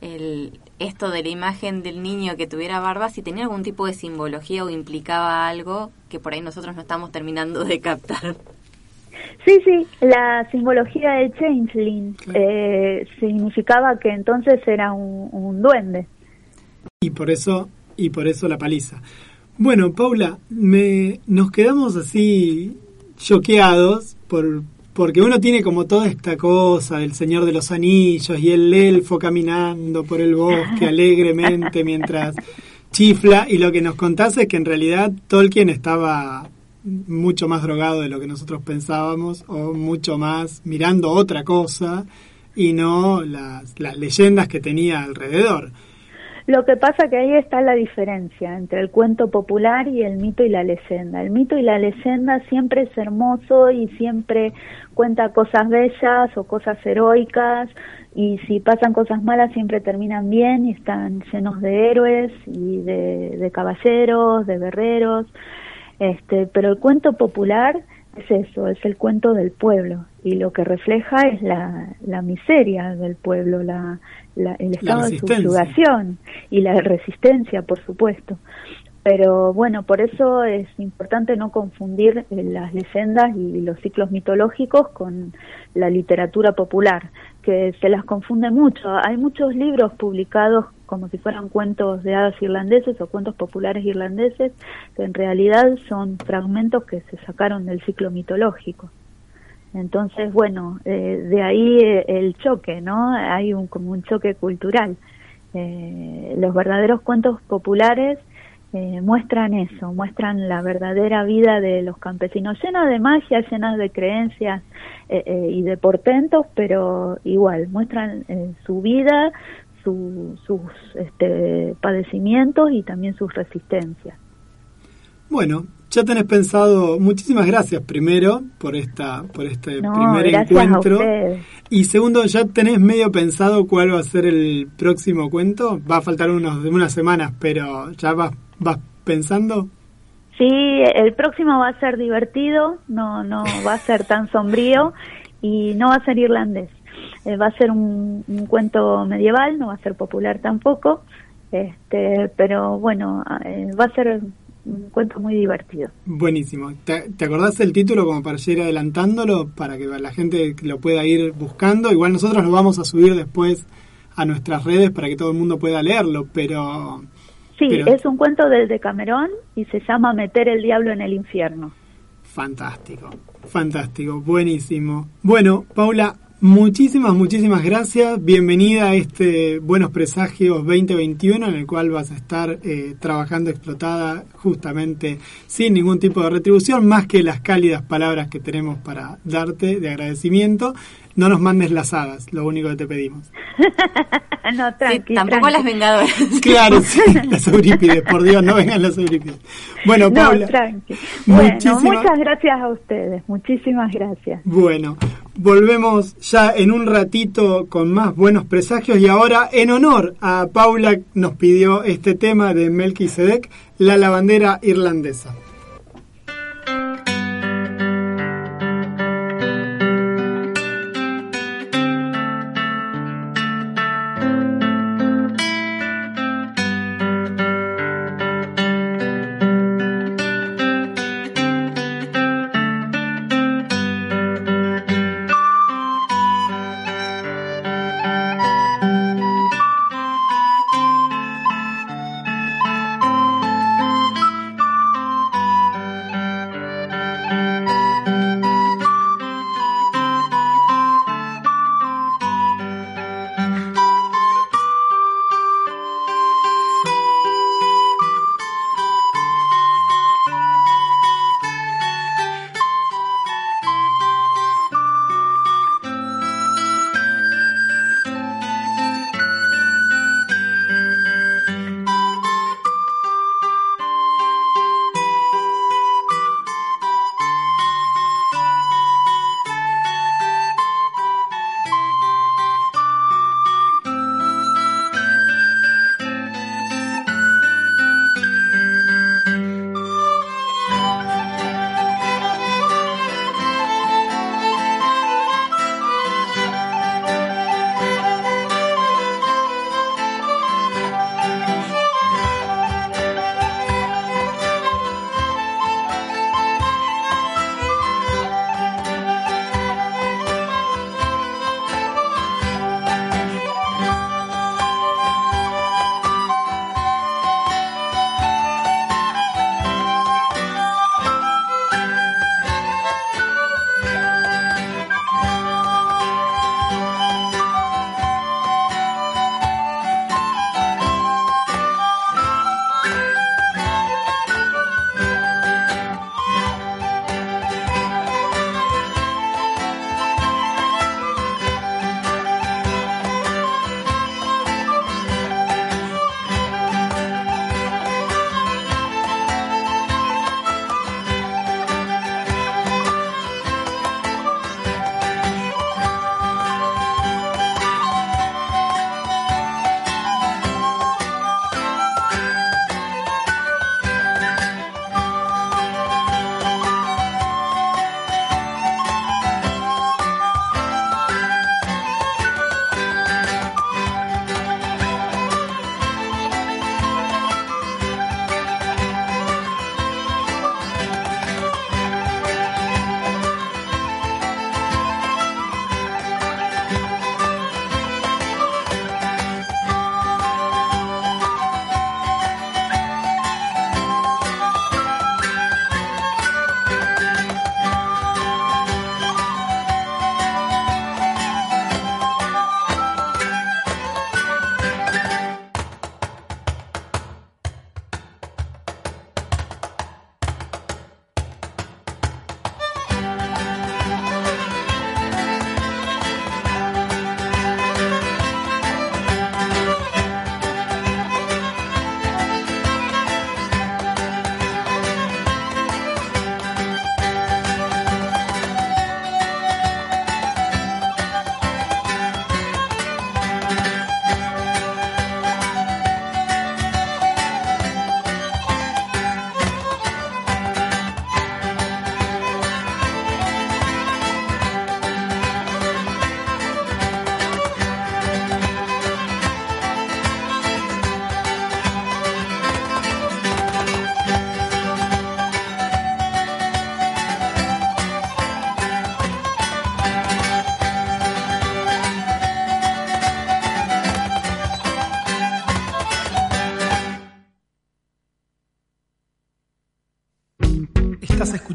el, esto de la imagen del niño que tuviera barba, si tenía algún tipo de simbología o implicaba algo que por ahí nosotros no estamos terminando de captar. Sí, sí, la simbología del changeling eh, significaba que entonces era un, un, duende. Y por eso y por eso la paliza. Bueno, Paula, me, nos quedamos así choqueados por, porque uno tiene como toda esta cosa del Señor de los Anillos y el elfo caminando por el bosque alegremente mientras chifla y lo que nos contás es que en realidad Tolkien estaba mucho más drogado de lo que nosotros pensábamos o mucho más mirando otra cosa y no las, las leyendas que tenía alrededor. Lo que pasa que ahí está la diferencia entre el cuento popular y el mito y la leyenda. El mito y la leyenda siempre es hermoso y siempre cuenta cosas bellas o cosas heroicas y si pasan cosas malas siempre terminan bien y están llenos de héroes y de, caballeros, de guerreros. Este, pero el cuento popular es eso, es el cuento del pueblo y lo que refleja es la, la miseria del pueblo, la, la, el estado de subjugación y la resistencia, por supuesto. Pero bueno, por eso es importante no confundir eh, las leyendas y los ciclos mitológicos con la literatura popular, que se las confunde mucho. Hay muchos libros publicados como si fueran cuentos de hadas irlandeses o cuentos populares irlandeses, que en realidad son fragmentos que se sacaron del ciclo mitológico. Entonces, bueno, eh, de ahí eh, el choque, ¿no? Hay un, como un choque cultural. Eh, los verdaderos cuentos populares muestran eso, muestran la verdadera vida de los campesinos, llena de magia, llenas de creencias y de portentos, pero igual, muestran su vida, sus este, padecimientos y también sus resistencias. Bueno, ya tenés pensado, muchísimas gracias primero por esta por este primer encuentro. Y segundo, ¿ya tenés medio pensado cuál va a ser el próximo cuento? Va a faltar unos unas semanas, pero ¿ya vas, vas pensando? Sí, el próximo va a ser divertido, no no va a ser tan sombrío y no va a ser irlandés. Eh, va a ser un, un, cuento medieval, no va a ser popular tampoco, este, pero bueno, eh, va a ser un cuento muy divertido. Buenísimo. ¿Te, ¿Te, acordás el título como para ir adelantándolo para que la gente lo pueda ir buscando? Igual nosotros lo vamos a subir después a nuestras redes para que todo el mundo pueda leerlo, pero... Sí, es un cuento del Decamerón y se llama Meter el diablo en el infierno. Fantástico, fantástico, buenísimo. Bueno, Paula, Muchísimas, muchísimas gracias. Bienvenida a este Buenos Presagios 2021 en el cual vas a estar eh, trabajando explotada justamente sin ningún tipo de retribución, más que las cálidas palabras que tenemos para darte de agradecimiento. No nos mandes las hadas, lo único que te pedimos. no, tranqui, tampoco las vengadoras. Claro, sí, las Eurípides, por Dios, no vengan las Eurípides. Bueno, Paula. tranqui. Bueno, muchas gracias a ustedes, muchísimas gracias. Bueno, volvemos ya en un ratito con más buenos presagios y ahora en honor a Paula nos pidió este tema de Melquisedec, la lavandera irlandesa.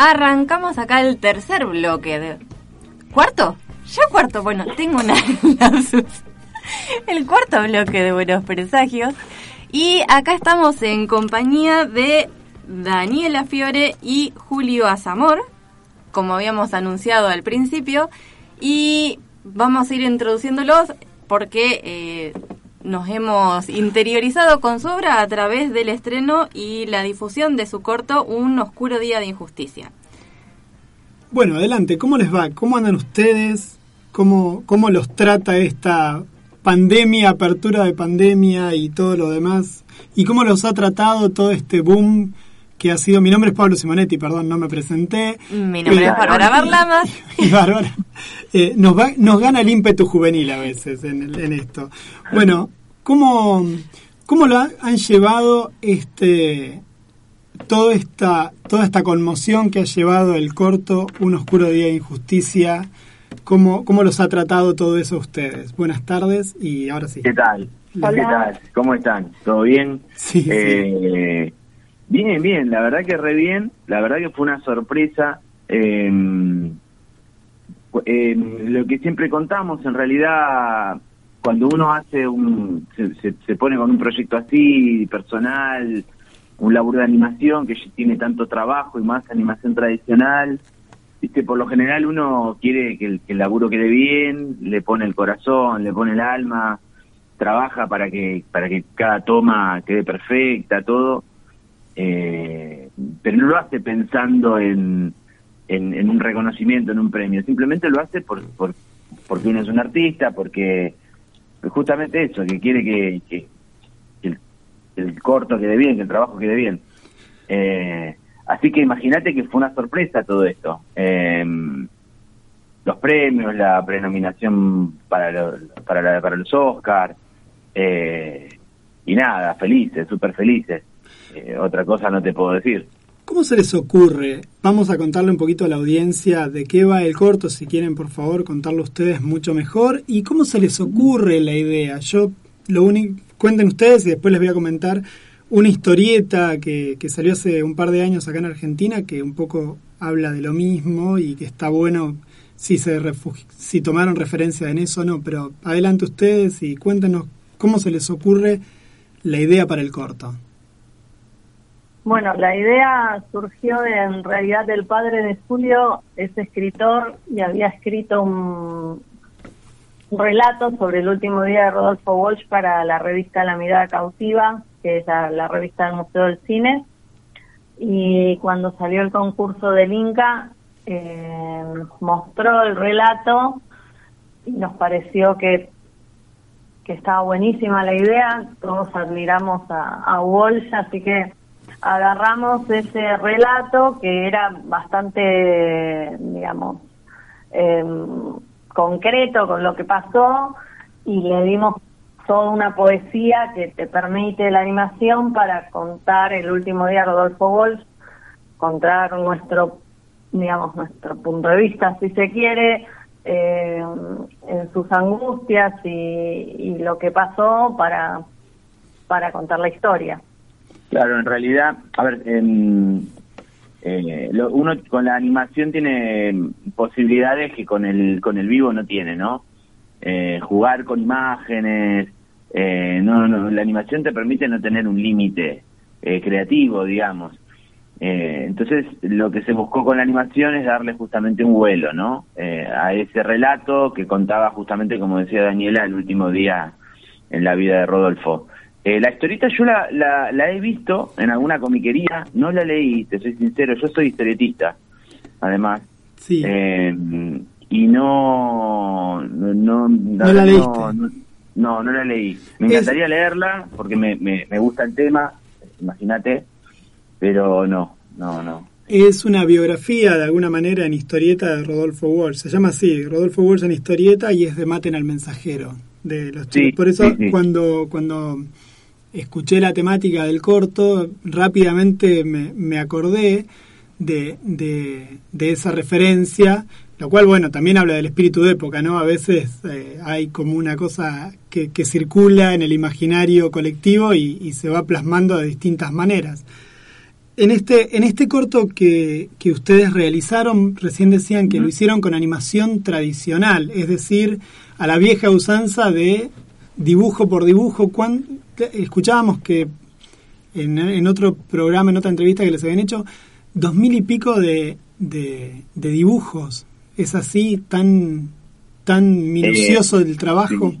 Arrancamos acá el tercer bloque de... ¿Cuarto? ¿Ya cuarto? Bueno, tengo una. El cuarto bloque de Buenos Presagios. Y acá estamos en compañía de Daniela Fiore y Julio Azamor, como habíamos anunciado al principio. Y vamos a ir introduciéndolos porque eh, nos hemos interiorizado con su obra a través del estreno y la difusión de su corto Un oscuro día de injusticia. Bueno, adelante, ¿cómo les va? ¿Cómo andan ustedes? ¿Cómo, cómo los trata esta pandemia, apertura de pandemia y todo lo demás? ¿Y cómo los ha tratado todo este boom que ha sido... Mi nombre es Pablo Simonetti, perdón, no me presenté. Mi nombre es Bárbara Barlamas. Y Bárbara, eh, nos, va, nos gana el ímpetu juvenil a veces en, el- en esto. Bueno, ¿cómo, cómo lo ha- han llevado este toda esta, toda esta conmoción que ha llevado el corto Un oscuro día de injusticia? ¿Cómo, ¿Cómo los ha tratado todo eso a ustedes? Buenas tardes y ahora sí. ¿Qué tal? Hola. ¿Qué tal? ¿Cómo están? ¿Todo bien? Sí, Eh, Bien, bien, la verdad que re bien, la verdad que fue una sorpresa. eh, lo que siempre contamos, en realidad, cuando uno hace un, se, se- se pone con un proyecto así, personal, un laburo de animación que tiene tanto trabajo y más animación tradicional, viste, por lo general uno quiere que el, que el laburo quede bien, le pone el corazón, le pone el alma, trabaja para que para que cada toma quede perfecta, todo, eh, pero no lo hace pensando en, en, un reconocimiento, en un premio, simplemente lo hace por, por porque uno es un artista, porque justamente eso, que quiere que, que- que el, el corto quede bien, que el trabajo quede bien. Eh, así que imagínate que fue una sorpresa todo esto. Eh, los premios, la prenominación para, lo- para, la- para los Oscars, eh, y nada, felices, súper felices. Eh, otra cosa no te puedo decir. ¿Cómo se les ocurre? Vamos a contarle un poquito a la audiencia de qué va el corto, si quieren por favor contarlo ustedes mucho mejor. ¿Y cómo se les ocurre la idea? Yo lo único, cuenten ustedes y después les voy a comentar una historieta que, que salió hace un par de años acá en Argentina que un poco habla de lo mismo y que está bueno si se refugi- si tomaron referencia en eso o no, pero adelante ustedes y cuéntenos cómo se les ocurre la idea para el corto. Bueno, la idea surgió de, en realidad del padre de Julio, es escritor y había escrito un, relato sobre el último día de Rodolfo Walsh para la revista La Mirada Cautiva, que es la, revista del Museo del Cine. Y cuando salió el concurso del Inca, eh, mostró el relato y nos pareció que que estaba buenísima la idea, todos admiramos a, a Walsh, así que agarramos ese relato que era bastante, digamos, em, concreto con lo que pasó y le dimos toda una poesía que te permite la animación para contar el último día Rodolfo Walsh, contar nuestro, digamos, nuestro punto de vista, si se quiere, eh, en sus angustias y, y lo que pasó para, para contar la historia. Claro, en realidad, a ver, em, eh, lo- uno con la animación tiene posibilidades que con el con el vivo no tiene, ¿no? Eh, jugar con imágenes, eh, no, no, la animación te permite no tener un límite creativo, digamos. Entonces, lo que se buscó con la animación es darle justamente un vuelo, ¿no? A ese relato que contaba justamente, como decía Daniela, el último día en la vida de Rodolfo. Eh, la historieta yo la, la, la he visto en alguna comiquería, no la leí, te soy sincero, yo soy historietista, además. Sí. Eh, y no no no, No la leíste. no, no, no la leí me Es- encantaría leerla porque me, me, me gusta el tema imagínate pero no no no Es una biografía de alguna manera en historieta de Rodolfo Walsh. Se llama así, Rodolfo Walsh en historieta y es de Maten al Mensajero. De los Sí, chicos. Por eso sí, sí. cuando cuando escuché la temática del corto, rápidamente me, me acordé de, de, de esa referencia, lo cual, bueno, también habla del espíritu de época, ¿no? A veces eh, hay como una cosa que, que circula en el imaginario colectivo y, y se va plasmando de distintas maneras. En este, en este corto que, que ustedes realizaron, recién decían que lo hicieron con animación tradicional, es decir, a la vieja usanza de dibujo por dibujo. Cuán- escuchábamos que en, en otro programa, en otra entrevista que les habían hecho, dos mil y pico de, de, de dibujos. ¿Es así tan, tan minucioso el trabajo? sí.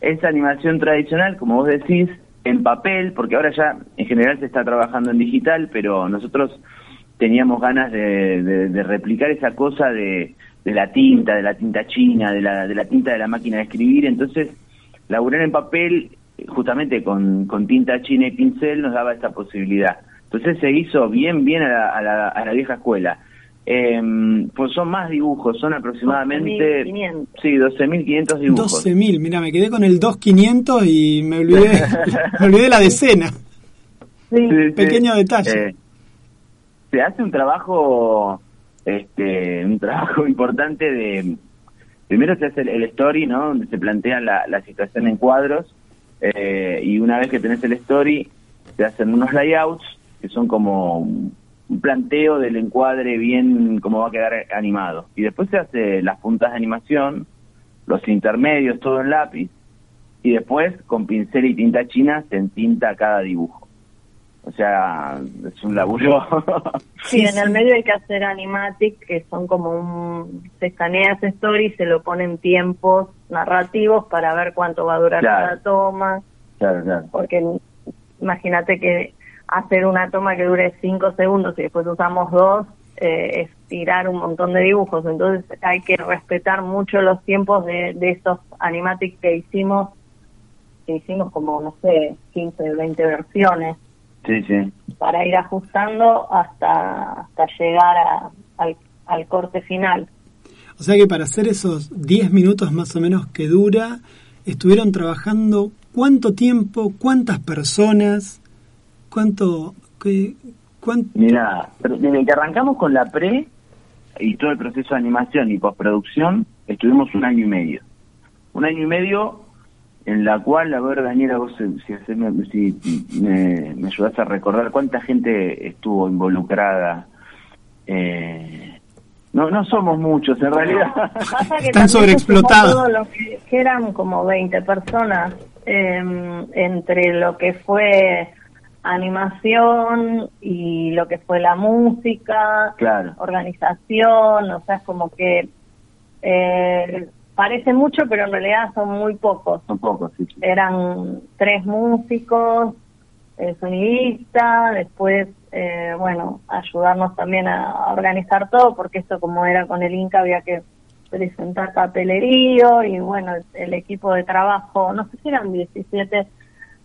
esa animación tradicional como vos decís en papel porque ahora ya en general se está trabajando en digital pero nosotros teníamos ganas de, de- de replicar esa cosa de, de la tinta de la tinta china de la, de la tinta de la máquina de escribir entonces laburar en papel justamente con, con tinta china y pincel nos daba esta posibilidad. Entonces se hizo bien, bien a la, a la, a la vieja escuela. Eh, pues son más dibujos, son aproximadamente... 12.500. Sí, 12.500 dibujos. 12.000, mira, me quedé con el 2.500 y me olvidé, me olvidé la decena. Sí, sí. Pequeño detalle. Eh, se hace un trabajo, este, un trabajo importante de, primero se hace el, el story, ¿no? Donde se plantea la, la situación en cuadros eh, y una vez que tenés el story se hacen unos layouts que son como un un planteo del encuadre bien cómo va a quedar animado y después se hace las puntas de animación, los intermedios, todo en lápiz y después con pincel y tinta china se entinta cada dibujo. O sea, es un laburo. Sí, en el medio hay que hacer animatic, que son como un... Se escanea ese story y se lo ponen tiempos narrativos para ver cuánto va a durar Claro. cada toma, claro, claro. porque imagínate que hacer una toma que dure cinco segundos y después usamos dos, eh, es tirar un montón de dibujos, entonces hay que respetar mucho los tiempos de, de esos animatics que hicimos, que hicimos como, no sé, 15, 20 versiones Sí, sí. para ir ajustando hasta, hasta llegar a- al, al corte final. O sea que para hacer esos 10 minutos más o menos que dura, estuvieron trabajando cuánto tiempo, cuántas personas, cuánto... qué- cuán- Mira, pero desde que arrancamos con la pre y todo el proceso de animación y postproducción, estuvimos un año y medio. Un año y medio en la cual, a ver, Daniela, vos eh, si, si me, me ayudás a recordar cuánta gente estuvo involucrada. Eh, no, no somos muchos, en realidad. Pasa que Están sobreexplotados. que, que eran como 20 personas eh, entre lo que fue animación y lo que fue la música, Claro. organización, o sea, es como que eh, parece mucho, pero en realidad son muy pocos. Son pocos, sí. sí. Eran tres músicos, el sonidista, después, eh, bueno, ayudarnos también a, a organizar todo, porque esto como era con el Inca había que presentar papelerío y bueno, el, el equipo de trabajo, no sé si eran 17,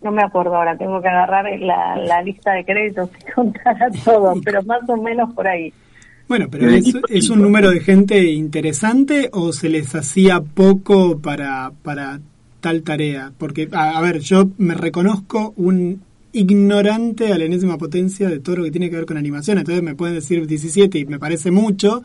no me acuerdo ahora, tengo que agarrar la, la lista de créditos y contar a todo, pero más o menos por ahí. Bueno, pero es, es un número de gente interesante o se les hacía poco para, para tal tarea? Porque, a, a ver, yo me reconozco un ignorante a la enésima potencia de todo lo que tiene que ver con animación, entonces me pueden decir 17 y me parece mucho,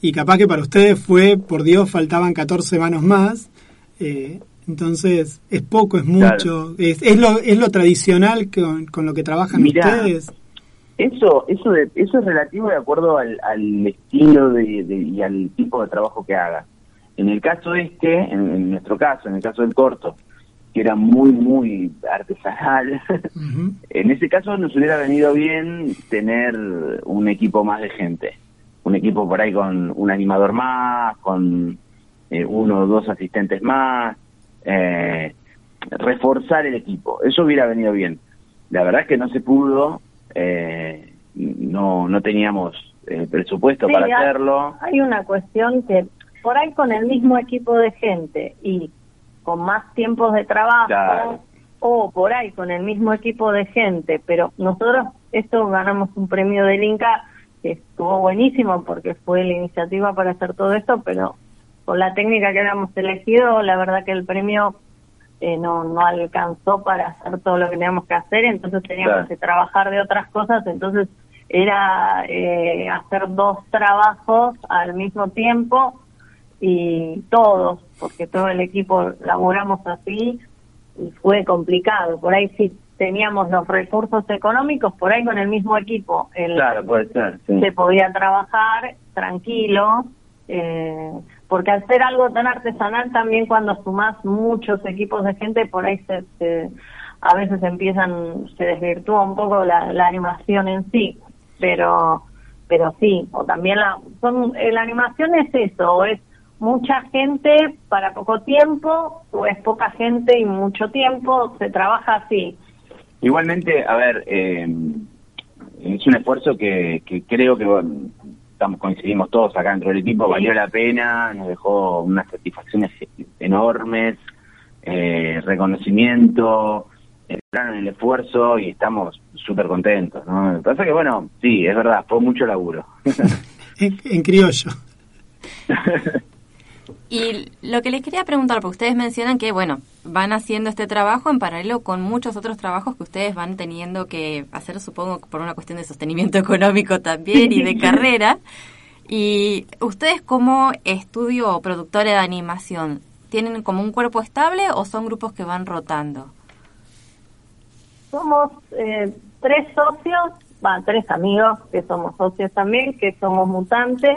y capaz que para ustedes fue, por Dios, faltaban 14 manos más, eh, entonces es poco, es mucho, es, es, lo, es lo tradicional con, con lo que trabajan Mirá, ustedes. Eso, eso, de, eso es relativo de acuerdo al, al estilo de, de- y al tipo de trabajo que haga. En el caso este, en, en nuestro caso, en el caso del corto, que era muy, muy artesanal. en ese caso nos hubiera venido bien tener un equipo más de gente. Un equipo por ahí con un animador más, con eh, uno o dos asistentes más. Eh, reforzar el equipo. Eso hubiera venido bien. La verdad es que no se pudo. Eh, no, no teníamos eh, presupuesto Sí, para hay- hacerlo. Hay una cuestión que por ahí con el mismo equipo de gente y con más tiempos de trabajo Claro. o por ahí con el mismo equipo de gente, pero nosotros esto ganamos un premio del Inca que estuvo buenísimo porque fue la iniciativa para hacer todo esto, pero con la técnica que habíamos elegido, la verdad que el premio eh, no, no alcanzó para hacer todo lo que teníamos que hacer, entonces teníamos Claro. que trabajar de otras cosas, entonces era eh, hacer dos trabajos al mismo tiempo y todos, porque todo el equipo laboramos así y fue complicado. Por ahí sí teníamos los recursos económicos, por ahí con el mismo equipo el, Claro, puede ser. sí. se podía trabajar tranquilo, eh, porque al ser algo tan artesanal también cuando sumás muchos equipos de gente, por ahí se, se- a veces empiezan, se desvirtúa un poco la, animación en sí, pero pero sí, o también la, son, eh, la animación es eso, o es mucha gente para poco tiempo, o es poca gente y mucho tiempo, se trabaja así. Igualmente, a ver, eh, es un esfuerzo que, que creo que bueno, estamos coincidimos todos acá dentro del equipo, valió la pena, nos dejó unas satisfacciones enormes, eh, reconocimiento, en el esfuerzo y estamos súper contentos, ¿no? Lo que pasa que, bueno, sí, es verdad, fue mucho laburo. En, en criollo. Y lo que les quería preguntar, porque ustedes mencionan que, bueno, van haciendo este trabajo en paralelo con muchos otros trabajos que ustedes van teniendo que hacer, supongo, por una cuestión de sostenimiento económico también y de carrera. Y ustedes como estudio o productora de animación, ¿tienen como un cuerpo estable o son grupos que van rotando? Somos eh, tres socios, va, tres amigos que somos socios también, que somos mutantes,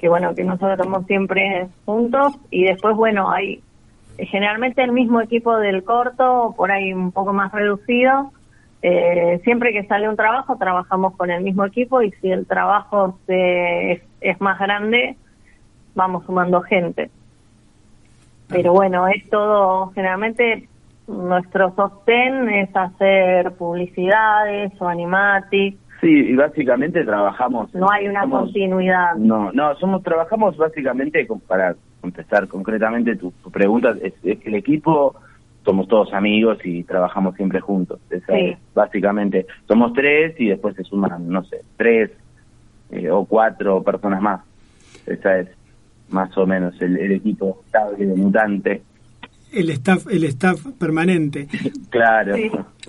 que bueno, que nosotros estamos siempre juntos y después, bueno, hay generalmente el mismo equipo del corto, por ahí un poco más reducido. Eh, siempre que sale un trabajo, trabajamos con el mismo equipo y si el trabajo se, es, es más grande, vamos sumando gente. Pero bueno, es todo, generalmente nuestro sostén es hacer publicidades o animatics, Sí, y básicamente trabajamos. no hay una somos- continuidad. No, no, somos trabajamos básicamente con- para contestar concretamente tu, tu pregunta es, es que el equipo somos todos amigos y trabajamos siempre juntos. Esa Sí. es, básicamente somos tres y después se suman no sé tres eh, o cuatro personas más. Esa es más o menos el, el equipo estable de mutante. El staff, el staff permanente. Claro.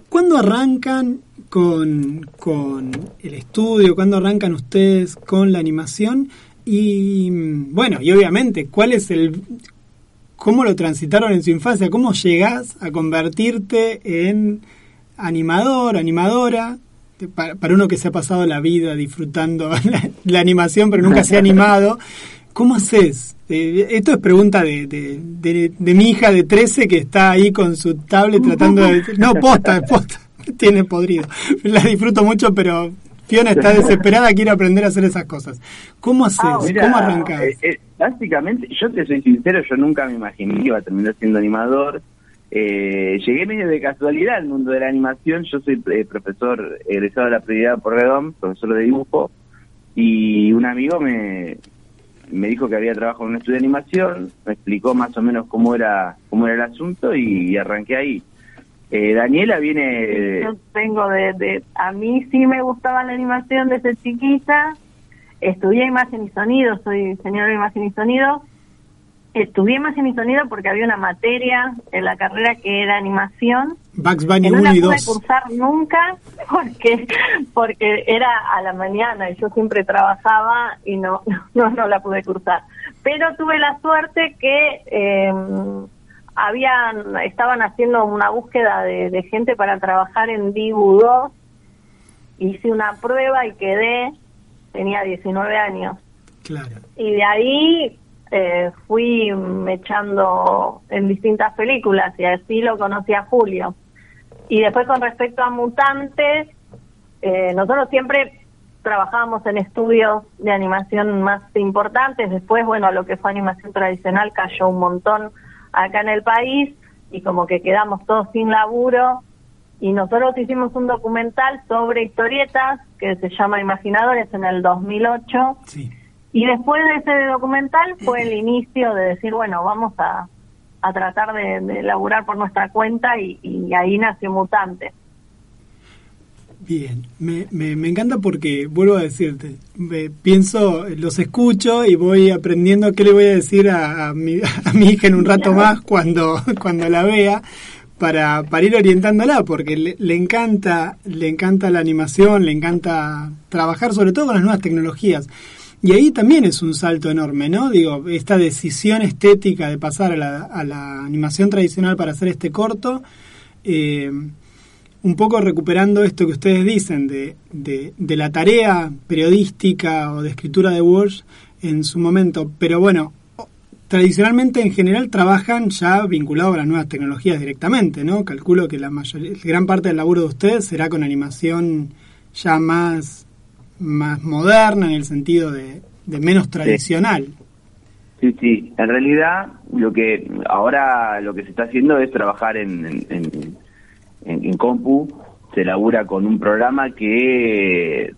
¿Cuándo arrancan con, con el estudio? ¿Cuándo arrancan ustedes con la animación? Y bueno, y obviamente, ¿cuál es el cómo lo transitaron en su infancia? ¿Cómo llegás a convertirte en animador, animadora? Para, para uno que se ha pasado la vida disfrutando la, la animación, pero nunca se ha animado, ¿cómo haces? Eh, esto es pregunta de, de, de- de mi hija de 13 que está ahí con su tablet tratando de... No, posta, posta, tiene podrido. La disfruto mucho, pero Fiona está desesperada, quiere aprender a hacer esas cosas. ¿Cómo haces? Ah, Mira, ¿Cómo arrancás? eh, eh, básicamente, yo te soy sincero, yo nunca me imaginé que iba a terminar siendo animador. Eh, llegué medio de casualidad al mundo de la animación. Yo soy eh, profesor egresado de la prioridad por Redón, profesor de dibujo, y un amigo me, me dijo que había trabajado en un estudio de animación, me explicó más o menos cómo era cómo era el asunto y, arranqué ahí. Eh, Daniela viene... Yo tengo de, de, a mí sí me gustaba la animación desde chiquita, estudié imagen y sonido, soy ingeniero de imagen y sonido, estudié imagen y sonido porque había una materia en la carrera que era animación, Bugs que Bunny no 1 la pude 2. cursar nunca porque porque era a la mañana y yo siempre trabajaba y no no no la pude cursar. Pero tuve la suerte que eh, habían estaban haciendo una búsqueda de, de gente para trabajar en Dibu 2 hice una prueba y quedé tenía 19 años Claro. y de ahí eh, fui echando en distintas películas y así lo conocí a Julio. Y después con respecto a Mutantes, eh, nosotros siempre trabajábamos en estudios de animación más importantes, después, bueno, lo que fue animación tradicional cayó un montón acá en el país y como que quedamos todos sin laburo. Y nosotros hicimos un documental sobre historietas que se llama Imaginadores en el 2008 y después de ese documental fue el inicio de decir, bueno, vamos a, a tratar de, de laburar por nuestra cuenta y, y ahí nació Mutante. Bien, me, me, me, encanta porque, vuelvo a decirte, me, pienso, los escucho y voy aprendiendo qué le voy a decir a, a, mi, a mi hija en un rato más cuando, cuando la vea, para, para ir orientándola, porque le, le, encanta, le encanta la animación, le encanta trabajar sobre todo con las nuevas tecnologías. Y ahí también es un salto enorme, ¿no? Digo, esta decisión estética de pasar a la, a la animación tradicional para hacer este corto, eh, un poco recuperando esto que ustedes dicen de, de, de, la tarea periodística o de escritura de Walsh en su momento. Pero bueno, tradicionalmente en general trabajan ya vinculados a las nuevas tecnologías directamente, ¿no? Calculo que la mayoría, gran parte del laburo de ustedes será con animación ya más, más moderna en el sentido de, de menos tradicional. Sí. sí. En realidad, lo que ahora lo que se está haciendo es trabajar en, en, en en, en compu se labura con un programa que,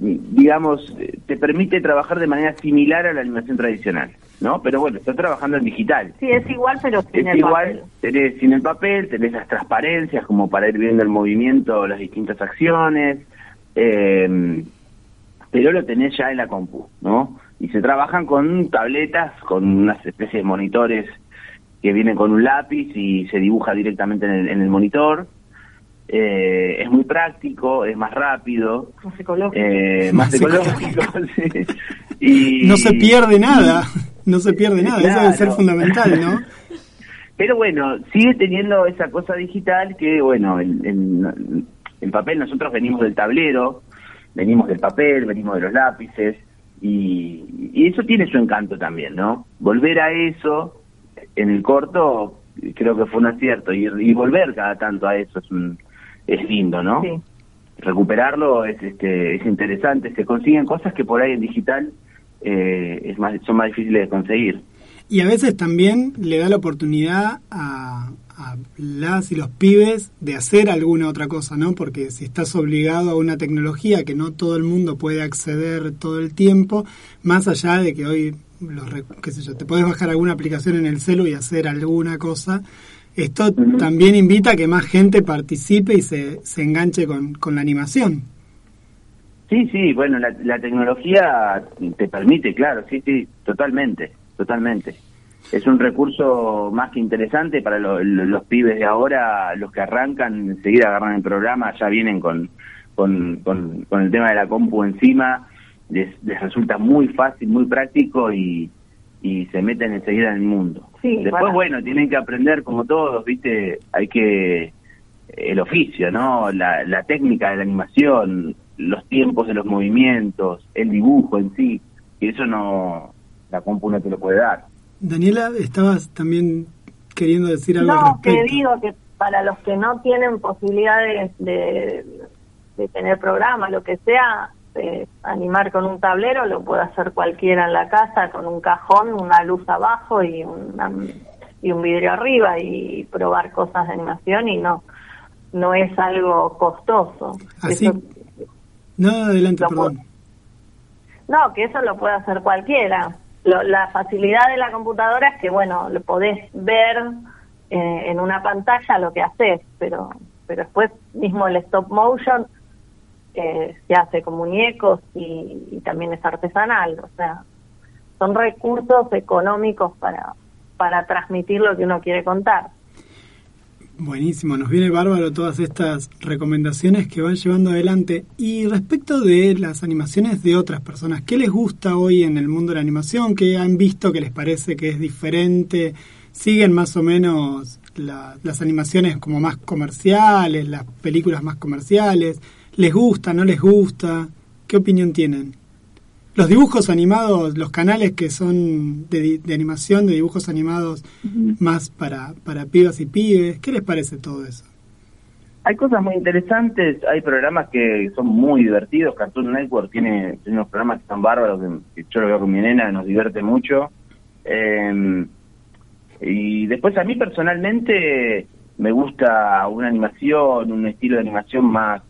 digamos, te permite trabajar de manera similar a la animación tradicional, ¿no? Pero bueno, está trabajando en digital. Sí, es igual, pero sin es el igual, papel. tenés sin el papel, tenés las transparencias como para ir viendo el movimiento, las distintas acciones, eh, pero lo tenés ya en la compu, ¿no? Y se trabajan con tabletas, con unas especies de monitores que vienen con un lápiz y se dibuja directamente en el, en el monitor. Eh, es muy práctico, es más rápido, más ecológico, eh, más, más ecológico sí. y, no se pierde nada, no se pierde nada, claro. eso debe ser fundamental, ¿no? Pero bueno, sigue teniendo esa cosa digital que, bueno, el, el, el papel, nosotros venimos del tablero, venimos del papel, venimos de los lápices, y, y eso tiene su encanto también, ¿no? Volver a eso en el corto creo que fue un acierto y, y volver cada tanto a eso es un, es lindo, ¿no? Sí. Recuperarlo es este es interesante, se consiguen cosas que por ahí en digital eh, es más son más difíciles de conseguir. Y a veces también le da la oportunidad a, a las y los pibes de hacer alguna otra cosa, ¿no? Porque si estás obligado a una tecnología que no todo el mundo puede acceder todo el tiempo, más allá de que hoy los, qué sé yo, te puedes bajar alguna aplicación en el celu y hacer alguna cosa. Esto uh -huh. también invita a que más gente participe y se, se enganche con, con la animación. Sí, sí, bueno, la, la, tecnología te permite, claro, sí, sí, totalmente, totalmente. Es un recurso más que interesante para lo, lo, los pibes de ahora, los que arrancan, enseguida agarran el programa, ya vienen con, con, con, con el tema de la compu encima, les, les resulta muy fácil, muy práctico y, y se meten enseguida en el mundo. Sí, Después, para... bueno, tienen que aprender como todos, ¿viste? Hay que el oficio, ¿no? La, la técnica de la animación, los tiempos de los movimientos, el dibujo en sí, y eso no, la compu no te lo puede dar. Daniela, estabas también queriendo decir algo no, al respecto. que digo que para los que no tienen posibilidades de, de tener programa, lo que sea, eh, animar con un tablero lo puede hacer cualquiera en la casa con un cajón, una luz abajo y, una, y un vidrio arriba y probar cosas de animación y no no es algo costoso. Así, eso, no, adelante, perdón. No, que eso lo puede hacer cualquiera. Lo, la facilidad de la computadora es que, bueno, lo podés ver eh, en una pantalla lo que haces, pero, pero después mismo el stop motion eh, se hace con muñecos y, y también es artesanal, o sea, son recursos económicos para, para transmitir lo que uno quiere contar. Buenísimo, nos viene bárbaro todas estas recomendaciones que van llevando adelante. Y respecto de las animaciones de otras personas, ¿qué les gusta hoy en el mundo de la animación? ¿Qué han visto que les parece que es diferente? ¿Siguen más o menos la, las animaciones como más comerciales, las películas más comerciales? ¿Les gusta, no les gusta? ¿Qué opinión tienen? Los dibujos animados, los canales que son de, de animación, de dibujos animados más para, para pibas y pibes. ¿Qué les parece todo eso? Hay cosas muy interesantes, hay programas que son muy divertidos, Cartoon Network tiene, tiene unos programas que están bárbaros, que, que yo lo veo con mi nena, nos divierte mucho. Eh, y después a mí personalmente me gusta una animación, un estilo de animación más,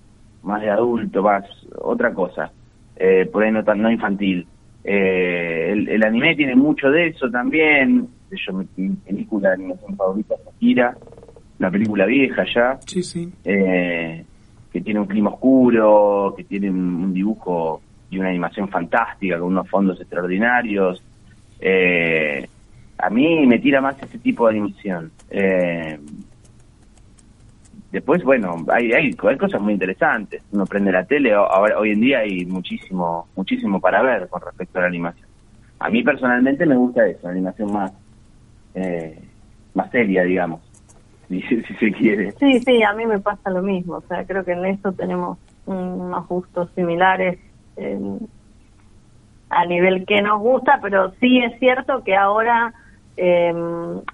más de adulto, más otra cosa, eh, por ahí no tan no infantil. Eh, el, el anime tiene mucho de eso también. Yo, mi, mi película de animación favorita es Akira, una película vieja ya Sí, sí. eh, que tiene un clima oscuro, que tiene un, dibujo y una animación fantástica con unos fondos extraordinarios. Eh, a mí me tira más ese tipo de animación. Eh, después, bueno, hay, hay, hay cosas muy interesantes. Uno prende la tele, ahora, hoy en día hay muchísimo, muchísimo para ver con respecto a la animación. A mí personalmente me gusta eso, la animación más, eh, más seria, digamos, si, si se quiere. Sí, sí, a mí me pasa lo mismo. O sea, creo que en eso tenemos unos gustos similares en- a nivel que nos gusta, pero sí es cierto que ahora eh,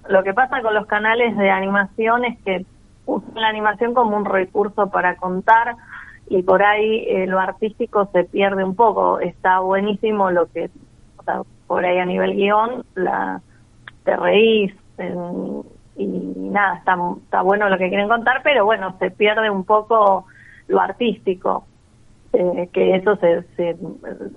lo que pasa con los canales de animación es que usan la animación como un recurso para contar y por ahí eh, lo artístico se pierde un poco. Está buenísimo lo que, por ahí a nivel guion, la, te reís y nada, está, está bueno lo que quieren contar, pero bueno, se pierde un poco lo artístico, eh, que eso se, se,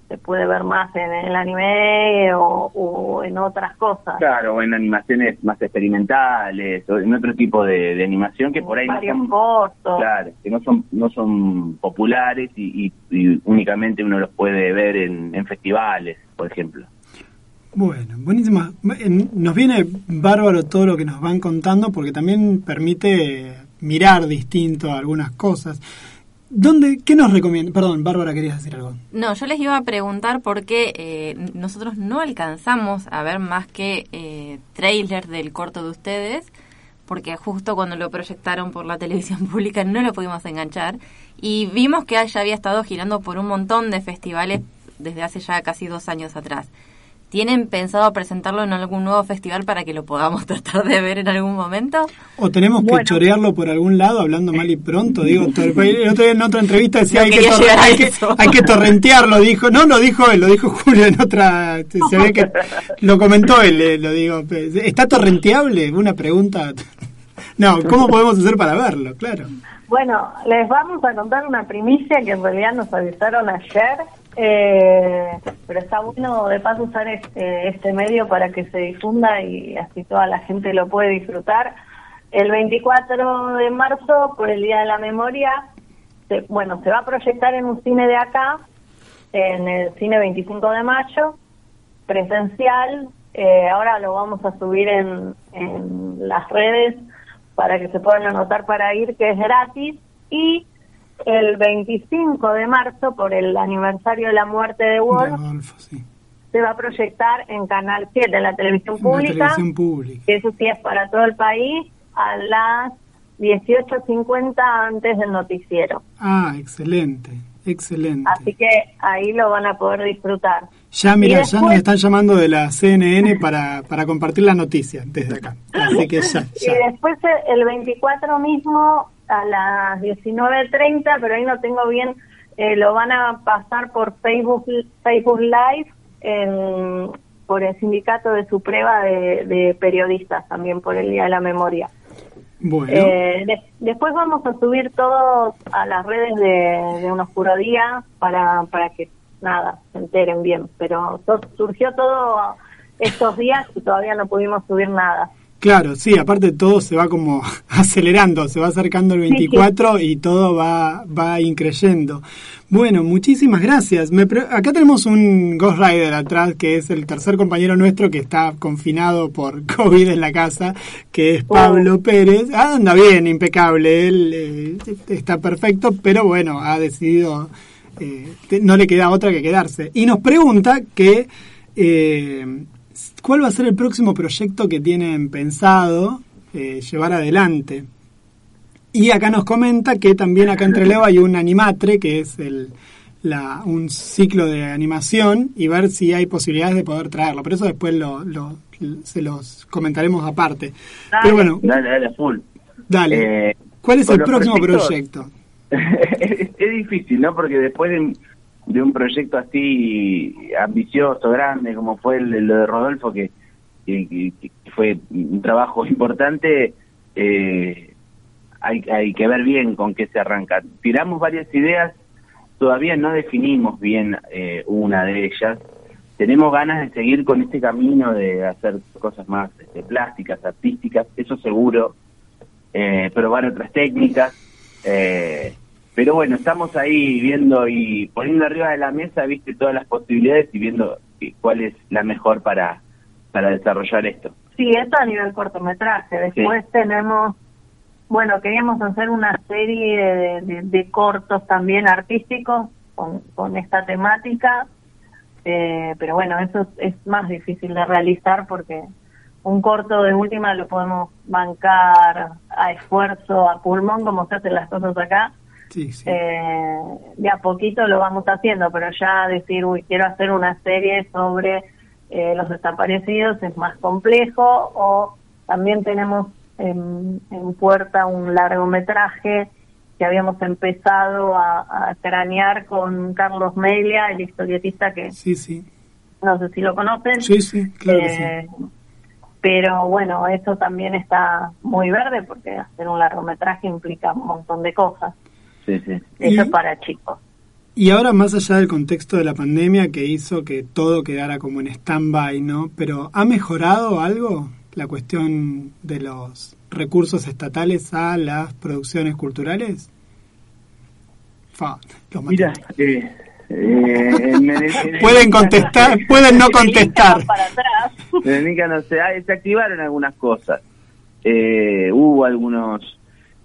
se puede ver más en el anime o, o en otras cosas. Claro, o en animaciones más experimentales, o en otro tipo de, de animación que por ahí no son, claro, que no son, no son populares y, y- y únicamente uno los puede ver en, en festivales, por ejemplo. Bueno, buenísima. En- Nos viene bárbaro todo lo que nos van contando porque también permite mirar distinto a algunas cosas. ¿Dónde, ¿Qué nos recomienda? Perdón, Bárbara, querías decir algo. No, yo les iba a preguntar porque eh, nosotros no alcanzamos a ver más que eh, trailer del corto de ustedes, porque justo cuando lo proyectaron por la televisión pública no lo pudimos enganchar y vimos que ya había estado girando por un montón de festivales desde hace ya casi dos años atrás. ¿Tienen pensado presentarlo en algún nuevo festival para que lo podamos tratar de ver en algún momento? ¿O tenemos que Bueno. chorearlo por algún lado, hablando mal y pronto? Digo, to- el otro día en otra entrevista decía No hay que, hay que torrentearlo, dijo. No, lo dijo él, lo dijo Julio en otra... Se ve que lo comentó él, eh, lo digo. ¿Está torrenteable? Una pregunta. No, ¿cómo podemos hacer para verlo? Claro. Bueno, les vamos a contar una primicia que en realidad nos avisaron ayer, eh, pero está bueno de paso usar este, este medio para que se difunda y así toda la gente lo puede disfrutar. El 24 de marzo, por el Día de la Memoria, se- bueno, se va a proyectar en un cine de acá, en el cine 25 de mayo, presencial. eh, ahora lo vamos a subir en, en las redes para que se puedan anotar para ir, que es gratis. Y el 25 de marzo, por el aniversario de la muerte de Wolf, sí. se va a proyectar en Canal 7, en la televisión En la pública, televisión pública. que eso sí es para todo el país, a las 18.50 antes del noticiero. Ah, excelente, excelente. Así que ahí lo van a poder disfrutar. Ya, mira, Y ya nos después- están llamando de la CNN para, para compartir la noticia desde acá. Así que ya, Y ya. después eh, el 24 mismo a las 19.30, pero ahí no tengo bien, eh, lo van a pasar por Facebook Facebook Live en- por el sindicato de su prueba de, de periodistas, también por el Día de la Memoria. Bueno, Eh, de- después vamos a subir todo a las redes de, de Un Oscuro Día para, para que, nada, se enteren bien. Pero surgió todo estos días y todavía no pudimos subir nada. Claro, sí, aparte todo se va como acelerando, se va acercando el 24 y todo va, va increyendo. Bueno, muchísimas gracias. Me pre- acá tenemos un Ghost Rider atrás, que es el tercer compañero nuestro que está confinado por COVID en la casa, que es Pablo Pérez. Ah, anda bien, impecable, él eh, está perfecto, pero bueno, ha decidido, eh, no le queda otra que quedarse. Y nos pregunta que... eh, ¿Cuál va a ser el próximo proyecto que tienen pensado eh, llevar adelante? Y acá nos comenta que también acá entre Leo hay un animatre, que es el, la, un ciclo de animación y ver si hay posibilidades de poder traerlo. Pero eso después lo, lo- se los comentaremos aparte. Pero bueno, Dale, dale, full. dale. Eh, ¿Cuál es el próximo proyectos- proyecto? es, es difícil, ¿no? Porque después de, de un proyecto así ambicioso, grande, como fue el, lo de Rodolfo, que fue un trabajo importante, eh, hay, hay que ver bien con qué se arranca. Tiramos varias ideas, todavía no definimos bien eh, una de ellas. Tenemos ganas de seguir con este camino de hacer cosas más este, plásticas, artísticas, eso seguro, eh, probar otras técnicas. eh, pero bueno, estamos ahí viendo y poniendo arriba de la mesa, viste, todas las posibilidades y viendo eh, cuál es la mejor para, para desarrollar esto. Sí, esto a nivel cortometraje. Después tenemos, bueno, queríamos hacer una serie de, de- de cortos también artísticos con, con esta temática, eh, pero bueno, eso es más difícil de realizar porque un corto de última lo podemos bancar a esfuerzo, a pulmón, como se hacen las cosas acá. Sí, sí. Eh, de a poquito lo vamos haciendo, pero ya decir, uy, quiero hacer una serie sobre eh, los desaparecidos es más complejo, o también tenemos en, en puerta un largometraje que habíamos empezado a, a cranear con Carlos Melia, el historietista que Sí, sí. no sé si lo conocen. Sí, sí, claro que sí. Eh, Pero bueno, eso también está muy verde porque hacer un largometraje implica un montón de cosas. Sí, sí. Eso Y- es para chicos. Y ahora, más allá del contexto de la pandemia que hizo que todo quedara como en stand-by, ¿no? Pero ¿ha mejorado algo la cuestión de los recursos estatales a las producciones culturales? Fa, los maté. Mira, eh, eh, en- en- en- Pueden contestar, pueden no contestar. Para atrás. En no sé, ah, se activaron algunas cosas. Eh, hubo algunos,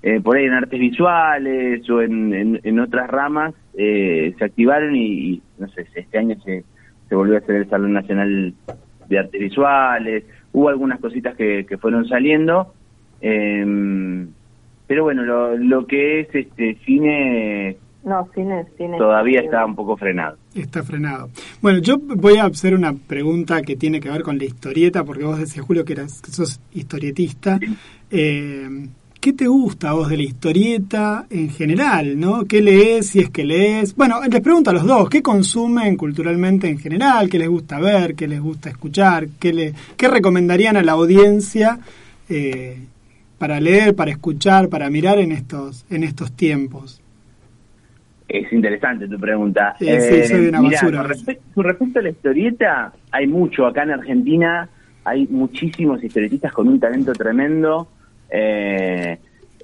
eh, por ahí en artes visuales o en, en, en otras ramas, eh, se activaron y, y, no sé, este año se, se volvió a hacer el Salón Nacional de Artes Visuales, hubo algunas cositas que, que fueron saliendo, eh, pero bueno, lo, lo que es este cine No, cine, cine. todavía está un poco frenado. Está frenado. Bueno, yo voy a hacer una pregunta que tiene que ver con la historieta, porque vos decías, Julio, que, eras, que sos historietista. Eh, ¿Qué te gusta a vos de la historieta en general? ¿no? ¿Qué lees, si es que lees? Bueno, les pregunto a los dos, ¿qué consumen culturalmente en general? ¿Qué les gusta ver? ¿Qué les gusta escuchar? ¿Qué, le, qué recomendarían a la audiencia eh, para leer, para escuchar, para mirar en estos, en estos tiempos? Es interesante tu pregunta. Sí, sí, soy una mirá, basura. Con, respe- con respecto a la historieta, hay mucho. Acá en Argentina hay muchísimos historietistas con un talento tremendo. Eh,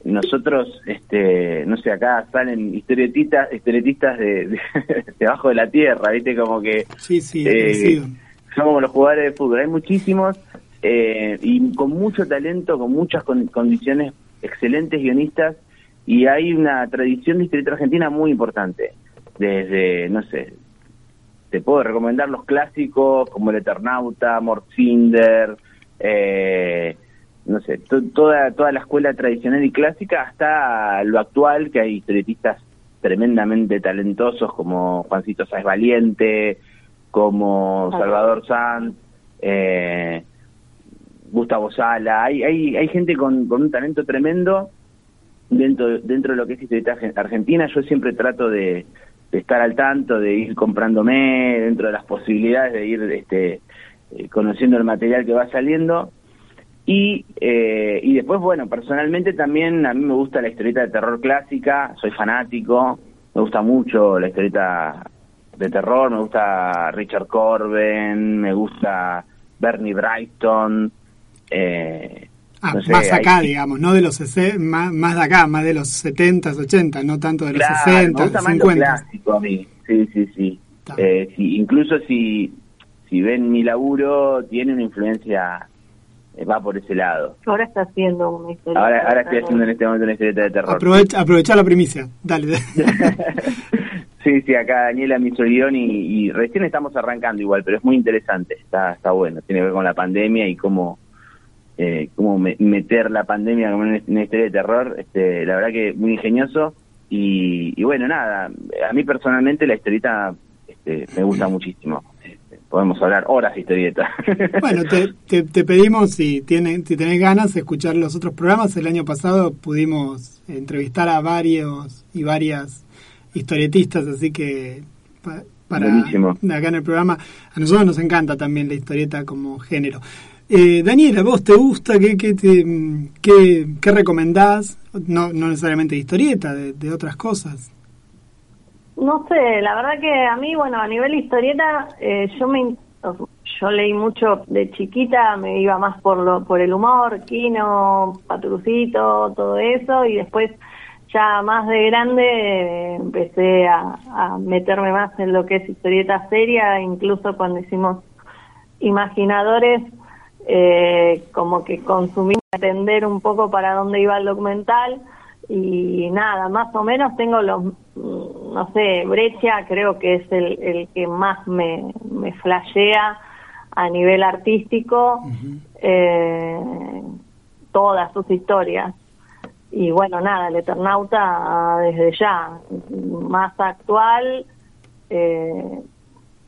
nosotros, este, no sé, acá salen historietistas, historietistas de, de, debajo de la tierra, ¿viste? Como que Sí, sí, Eh, son como los jugadores de fútbol. Hay muchísimos eh, y con mucho talento, con muchas con- condiciones, excelentes guionistas y hay una tradición de historieta argentina muy importante. Desde, no sé, te puedo recomendar los clásicos como El Eternauta, Mortzinder, eh, no sé, to- toda, toda la escuela tradicional y clásica hasta lo actual, que hay historietistas tremendamente talentosos como Juancito Sáez Valiente, como Salvador Sanz, eh, Gustavo Sala, hay, hay, hay gente con, con un talento tremendo dentro, dentro de lo que es historieta argen- argentina. Yo siempre trato de, de estar al tanto, de ir comprándome dentro de las posibilidades de ir este, eh, conociendo el material que va saliendo. Y, eh, y después, bueno, personalmente también a mí me gusta la historieta de terror clásica, soy fanático, me gusta mucho la historieta de terror, me gusta Richard Corben, me gusta Bernie Brighton. Eh, Ah, no sé, más acá, hay- digamos, no de los más, más de acá, más de los 70, 80, no tanto de los Claro, 60, me gusta más lo 50. clásico a mí. Sí, sí, sí. Eh, incluso si, si ven mi laburo, tiene una influencia, va por ese lado. Ahora está haciendo una historia. Ahora, ahora estoy haciendo en este momento una historieta de terror. Aprovecha, aprovechá la primicia, dale. Sí, sí, acá Daniela me hizo el guion y, y recién estamos arrancando igual, pero es muy interesante, está, está bueno, tiene que ver con la pandemia y cómo, eh, cómo me- meter la pandemia como en una historia de terror, este, la verdad que muy ingenioso Y, y bueno, nada, a mí personalmente la historieta este, me gusta muchísimo. Podemos hablar horas de historieta. Bueno, te, te, te pedimos si, tienen, si tenés ganas escuchar los otros programas. El año pasado pudimos entrevistar a varios y varias historietistas, así que pa- para Buenísimo. acá en el programa a nosotros nos encanta también la historieta como género. Eh, Daniela, ¿vos te gusta? ¿Qué, qué, te, qué, qué recomendás? No, no necesariamente de historieta, de, de otras cosas. No sé, la verdad que a mí, bueno, a nivel historieta, eh, yo me yo leí mucho de chiquita, me iba más por lo por el humor, Kino, Patrucito, todo eso, y después ya más de grande eh, empecé a, a meterme más en lo que es historieta seria, incluso cuando hicimos Imaginadores, eh, como que consumí entender un poco para dónde iba el documental y nada, más o menos tengo los, no sé, Brecha creo que es el, el que más me, me flashea a nivel artístico, eh, todas sus historias. Y bueno, nada, el Eternauta desde ya, más actual, eh,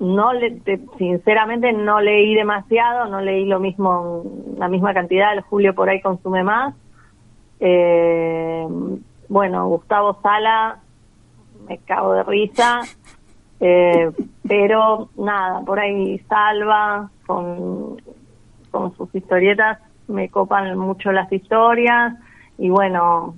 no le, te- sinceramente no leí demasiado, no leí lo mismo, la misma cantidad, el Julio por ahí consume más. Eh, bueno, Gustavo Sala, me cago de risa, eh, pero nada, por ahí Salva, con, con sus historietas, me copan mucho las historias, y bueno,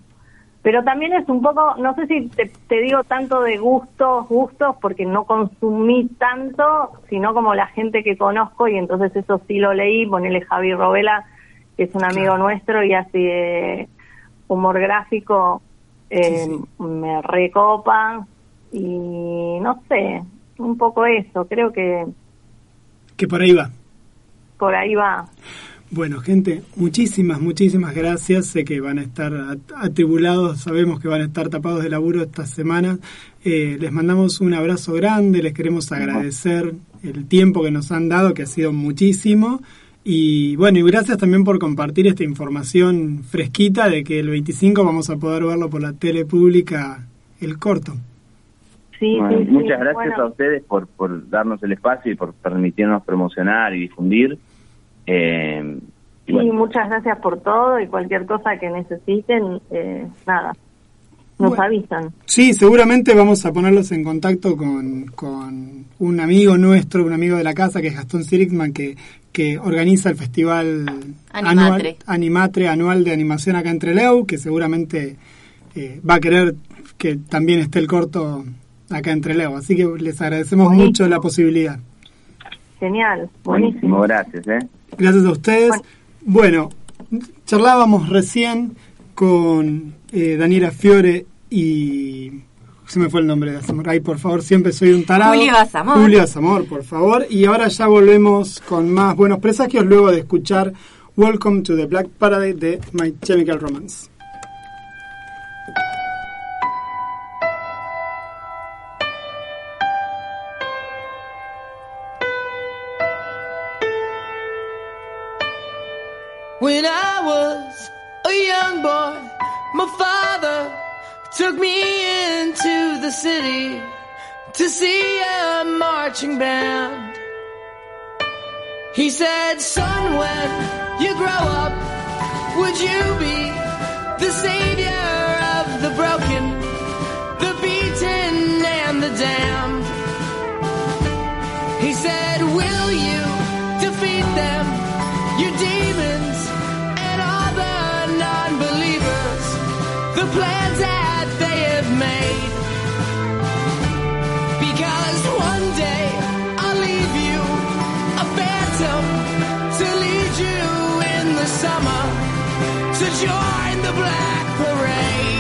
pero también es un poco, no sé si te, te digo tanto de gustos, gustos, porque no consumí tanto, sino como la gente que conozco, y entonces eso sí lo leí, ponele Javi Robela, que es un amigo nuestro y hace humor gráfico, eh, me recopa, y no sé, un poco eso, creo que Que por ahí va. por ahí va. Bueno, gente, muchísimas, muchísimas gracias. Sé que van a estar at- atribulados, sabemos que van a estar tapados de laburo esta semana. Eh, les mandamos un abrazo grande, les queremos agradecer el tiempo que nos han dado, que ha sido muchísimo. Y bueno, y gracias también por compartir esta información fresquita de que el 25 vamos a poder verlo por la tele pública, el corto. Sí, Bueno, sí, sí. muchas gracias Bueno. a ustedes por, por darnos el espacio y por permitirnos promocionar y difundir. Eh, y Sí, bueno, muchas gracias por todo y cualquier cosa que necesiten, eh, nada, nos Bueno. avisan. Sí, seguramente vamos a ponerlos en contacto con, con un amigo nuestro, un amigo de la casa, que es Gastón Sirixman, que, que organiza el festival Animatre. anual, Animatre anual de animación acá en Trelew, que seguramente eh, va a querer que también esté el corto acá en Trelew. Así que les agradecemos Buenísimo. mucho la posibilidad. Genial, buenísimo, buenísimo. gracias. ¿eh? Gracias a ustedes. Bueno, charlábamos recién con eh, Daniela Fiore y... Se me fue el nombre de Azamor. Ay, por favor, siempre soy un tarado. Julio Azamor. Julio Azamor, por favor. Y ahora ya volvemos con más buenos presagios luego de escuchar Welcome to the Black Paradise de My Chemical Romance. Took me into the city to see a marching band. He said, son, when you grow up, would you be the savior of the broken, the beaten and the damned? He said, will you defeat them, your demons and all the non-believers, the plans summer to join the black parade.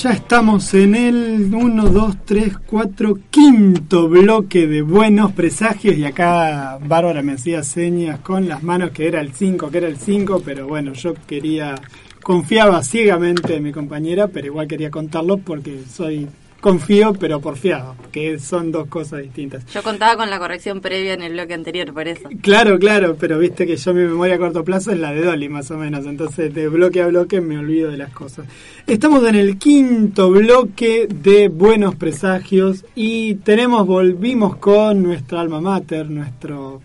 Ya estamos en el 1, 2, 3, 4, quinto bloque de buenos presagios y acá Bárbara me hacía señas con las manos que era el 5, que era el 5, pero bueno, yo quería, confiaba ciegamente en mi compañera, pero igual quería contarlo porque soy confío pero porfiado, que son dos cosas distintas. Yo contaba con la corrección previa en el bloque anterior, por eso. Claro, claro, pero viste que yo mi memoria a corto plazo es la de Dolly más o menos, entonces de bloque a bloque me olvido de las cosas. Estamos en el quinto bloque de Buenos Presagios y tenemos, volvimos con nuestra alma mater, nuestro,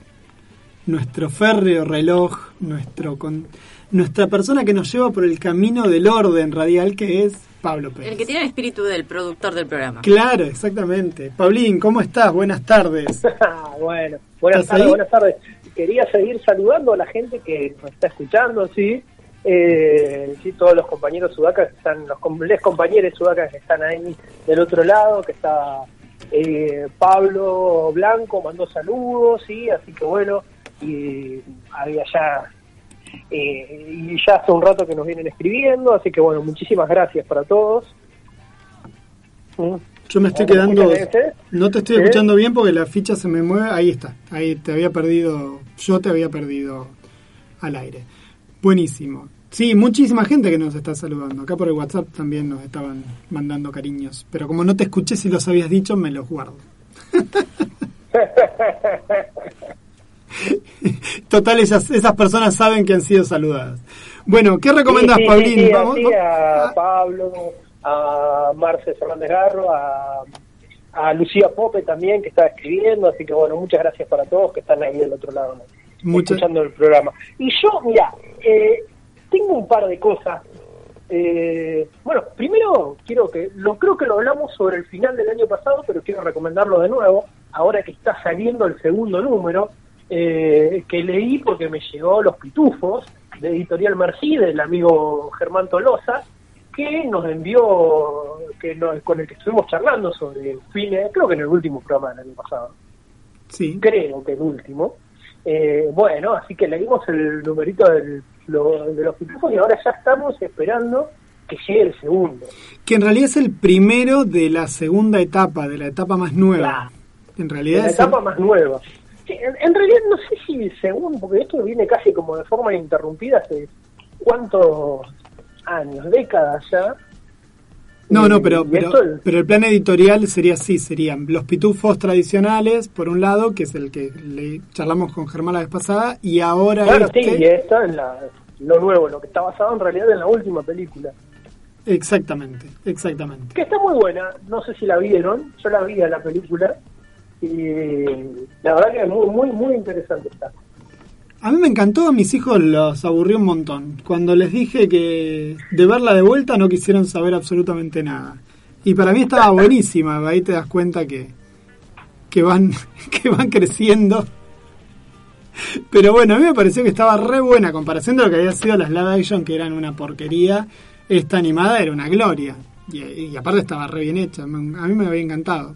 nuestro férreo reloj, nuestro con, nuestra persona que nos lleva por el camino del orden radial que es Pablo Pérez. El que tiene el espíritu del productor del programa. Claro, exactamente. Paulín, ¿cómo estás? Buenas tardes. bueno, buenas tardes, buenas tardes. Quería seguir saludando a la gente que nos está escuchando, sí. Eh, sí, todos los compañeros sudacas que están, los com- les compañeros sudacas que están ahí del otro lado, que está eh, Pablo Blanco, mandó saludos, sí, así que bueno, y había ya eh, y ya hace un rato que nos vienen escribiendo, así que bueno, muchísimas gracias para todos. Mm. Yo me estoy ¿Me quedando. No te estoy escuchando bien porque la ficha se me mueve. Ahí está. Ahí te había perdido. Yo te había perdido al aire. Buenísimo. Sí, muchísima gente que nos está saludando. Acá por el WhatsApp también nos estaban mandando cariños. Pero como no te escuché si los habías dicho, me los guardo. Total, esas, esas personas saben que han sido saludadas. Bueno, ¿qué recomiendas, Sí, sí, Paulín? sí, Vamos- a Pablo, a Marce Fernández Garro, a, a Lucía Pope también, que está escribiendo. Así que bueno, muchas gracias para todos que están ahí del otro lado Muchas- escuchando el programa. Y yo, mira, eh, tengo un par de cosas. Eh, bueno, primero quiero que, lo creo que lo hablamos sobre el final del año pasado, pero quiero recomendarlo de nuevo, ahora que está saliendo el segundo número, eh, que leí porque me llegó Los Pitufos, de Editorial Merci, del amigo Germán Tolosa, que nos envió, que nos- con el que estuvimos charlando sobre fines, creo que en el último programa del año pasado Sí. creo que el último. Eh, bueno, así que leímos el numerito del, lo- de los pitufos y ahora ya estamos esperando que llegue el segundo. Que en realidad es el primero de la segunda etapa, de la etapa más nueva. En De realidad la es etapa más nueva. Sí, en, realidad no sé si segundo, porque esto viene casi como de forma ininterrumpida hace cuántos años, décadas ya. No, no, pero, el- pero el plan editorial sería así, serían los pitufos tradicionales, por un lado, que es el que le charlamos con Germán la vez pasada, y ahora Claro, este, sí, y esto es la- lo nuevo, lo que está basado en realidad en la última película. exactamente, exactamente. que está muy buena, no sé si la vieron, yo la vi a la película y la verdad que es muy, muy, muy interesante está. A mí me encantó, a mis hijos los aburrió un montón. Cuando les dije que de verla de vuelta no quisieron saber absolutamente nada. Y para mí estaba buenísima, ahí te das cuenta que, que van que van creciendo. Pero bueno, a mí me pareció que estaba re buena, a comparación de lo que había sido las live action, que eran una porquería. Esta animada era una gloria. Y, y aparte estaba re bien hecha, a mí me había encantado.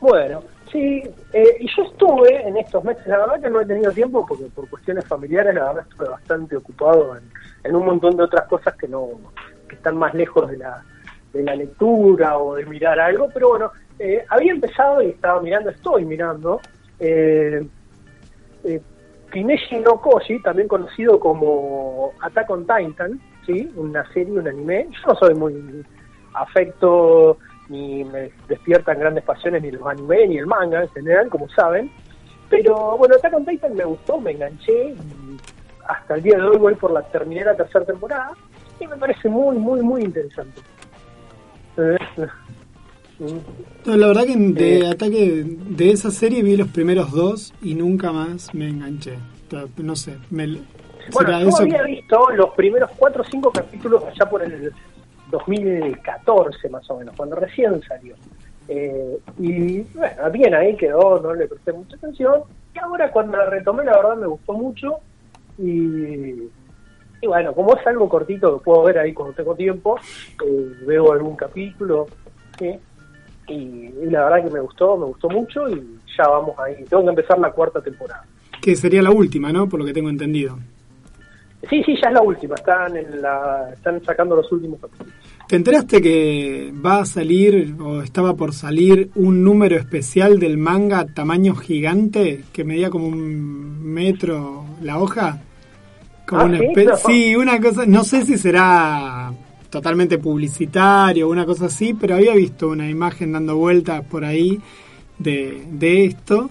Bueno, sí, eh, y yo estuve en estos meses, la verdad que no he tenido tiempo porque por cuestiones familiares la verdad estuve bastante ocupado en, en un montón de otras cosas que no que están más lejos de la, de la lectura o de mirar algo, pero bueno, eh, había empezado y estaba mirando, estoy mirando, eh, eh, Kineshi no Koji, también conocido como Attack on Titan, ¿sí? una serie, un anime. Yo no soy muy afecto, ni me despiertan grandes pasiones ni los anime, ni el manga en general, como saben. Pero bueno, Attack on Titan me gustó, me enganché, y hasta el día de hoy voy por la terminé la tercera temporada, y me parece muy, muy, muy interesante. Eh, No, la verdad que de ataque de esa serie vi los primeros dos y nunca más me enganché. No sé, me, Bueno, yo eso había visto los primeros cuatro o cinco capítulos allá por el 2014 más o menos, cuando recién salió. Eh, y bueno, bien ahí quedó, no le presté mucha atención. Y ahora cuando la retomé, la verdad me gustó mucho. Y, y bueno, como es algo cortito que puedo ver ahí cuando tengo tiempo, eh, veo algún capítulo. ¿sí? Y, y la verdad que me gustó, me gustó mucho y ya vamos ahí. Tengo que empezar la cuarta temporada. que sería la última, ¿no? Por lo que tengo entendido. Sí, sí, ya es la última. Están en la, están sacando los últimos capítulos. ¿Te enteraste que va a salir o estaba por salir un número especial del manga tamaño gigante que medía como un metro la hoja? Como Ah, una ¿sí? No. sí, una cosa, no sé si será totalmente publicitario o una cosa así, pero había visto una imagen dando vueltas por ahí de, de esto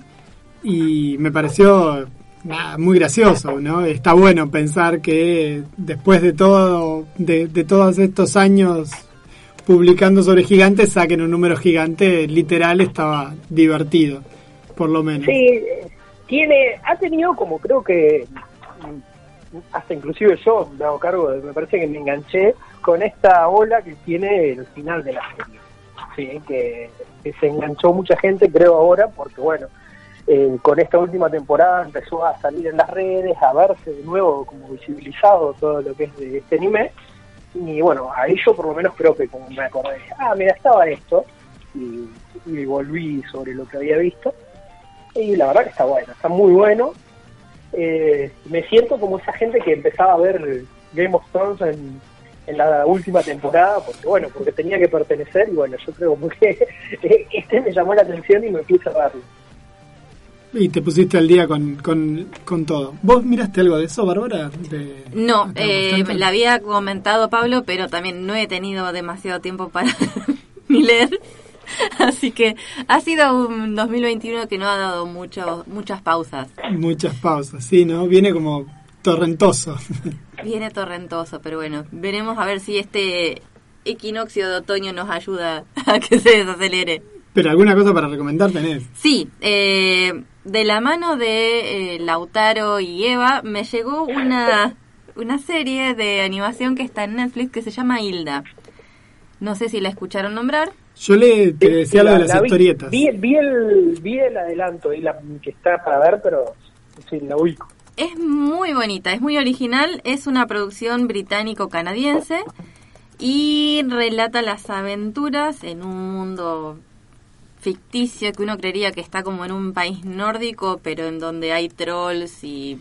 y me pareció nada, muy gracioso, ¿no? Está bueno pensar que después de todo, de, de todos estos años publicando sobre gigantes, saquen un número gigante, literal estaba divertido, por lo menos. Sí, tiene, ha tenido como creo que hasta inclusive yo me hago cargo, de- me parece que me enganché con esta ola que tiene el final de la serie. Sí, que, que se enganchó mucha gente, creo ahora, porque bueno, eh, con esta última temporada empezó a salir en las redes, a verse de nuevo como visibilizado todo lo que es de este anime. Y bueno, ahí yo por lo menos creo que como me acordé, ah, mira, estaba esto, y, volví sobre lo que había visto. Y la verdad que está bueno, está muy bueno. Eh, me siento como esa gente que empezaba a ver Game of Thrones en, en la última temporada, porque bueno, porque tenía que pertenecer y bueno, yo creo que este me llamó la atención y me puse a verlo. Y te pusiste al día con, con, con todo. ¿Vos miraste algo de eso, Bárbara? De- No, eh, la había comentado Pablo, pero también no he tenido demasiado tiempo para ni leer. Así que ha sido un 2021 que no ha dado mucho, muchas pausas. Muchas pausas, sí, ¿no? Viene como torrentoso. Viene torrentoso, pero bueno, veremos a ver si este equinoccio de otoño nos ayuda a que se desacelere. Pero alguna cosa para recomendar tenés. Sí, eh, de la mano de eh, Lautaro y Eva me llegó una, una serie de animación que está en Netflix que se llama Hilda. No sé si la escucharon nombrar. Yo le te decía lo de La- las la vi- historietas. Vi, vi el, vi el adelanto y la que está para ver, pero sí, la ubico. Es muy bonita, es muy original, es una producción británico-canadiense y relata las aventuras en un mundo ficticio que uno creería que está como en un país nórdico, pero en donde hay trolls y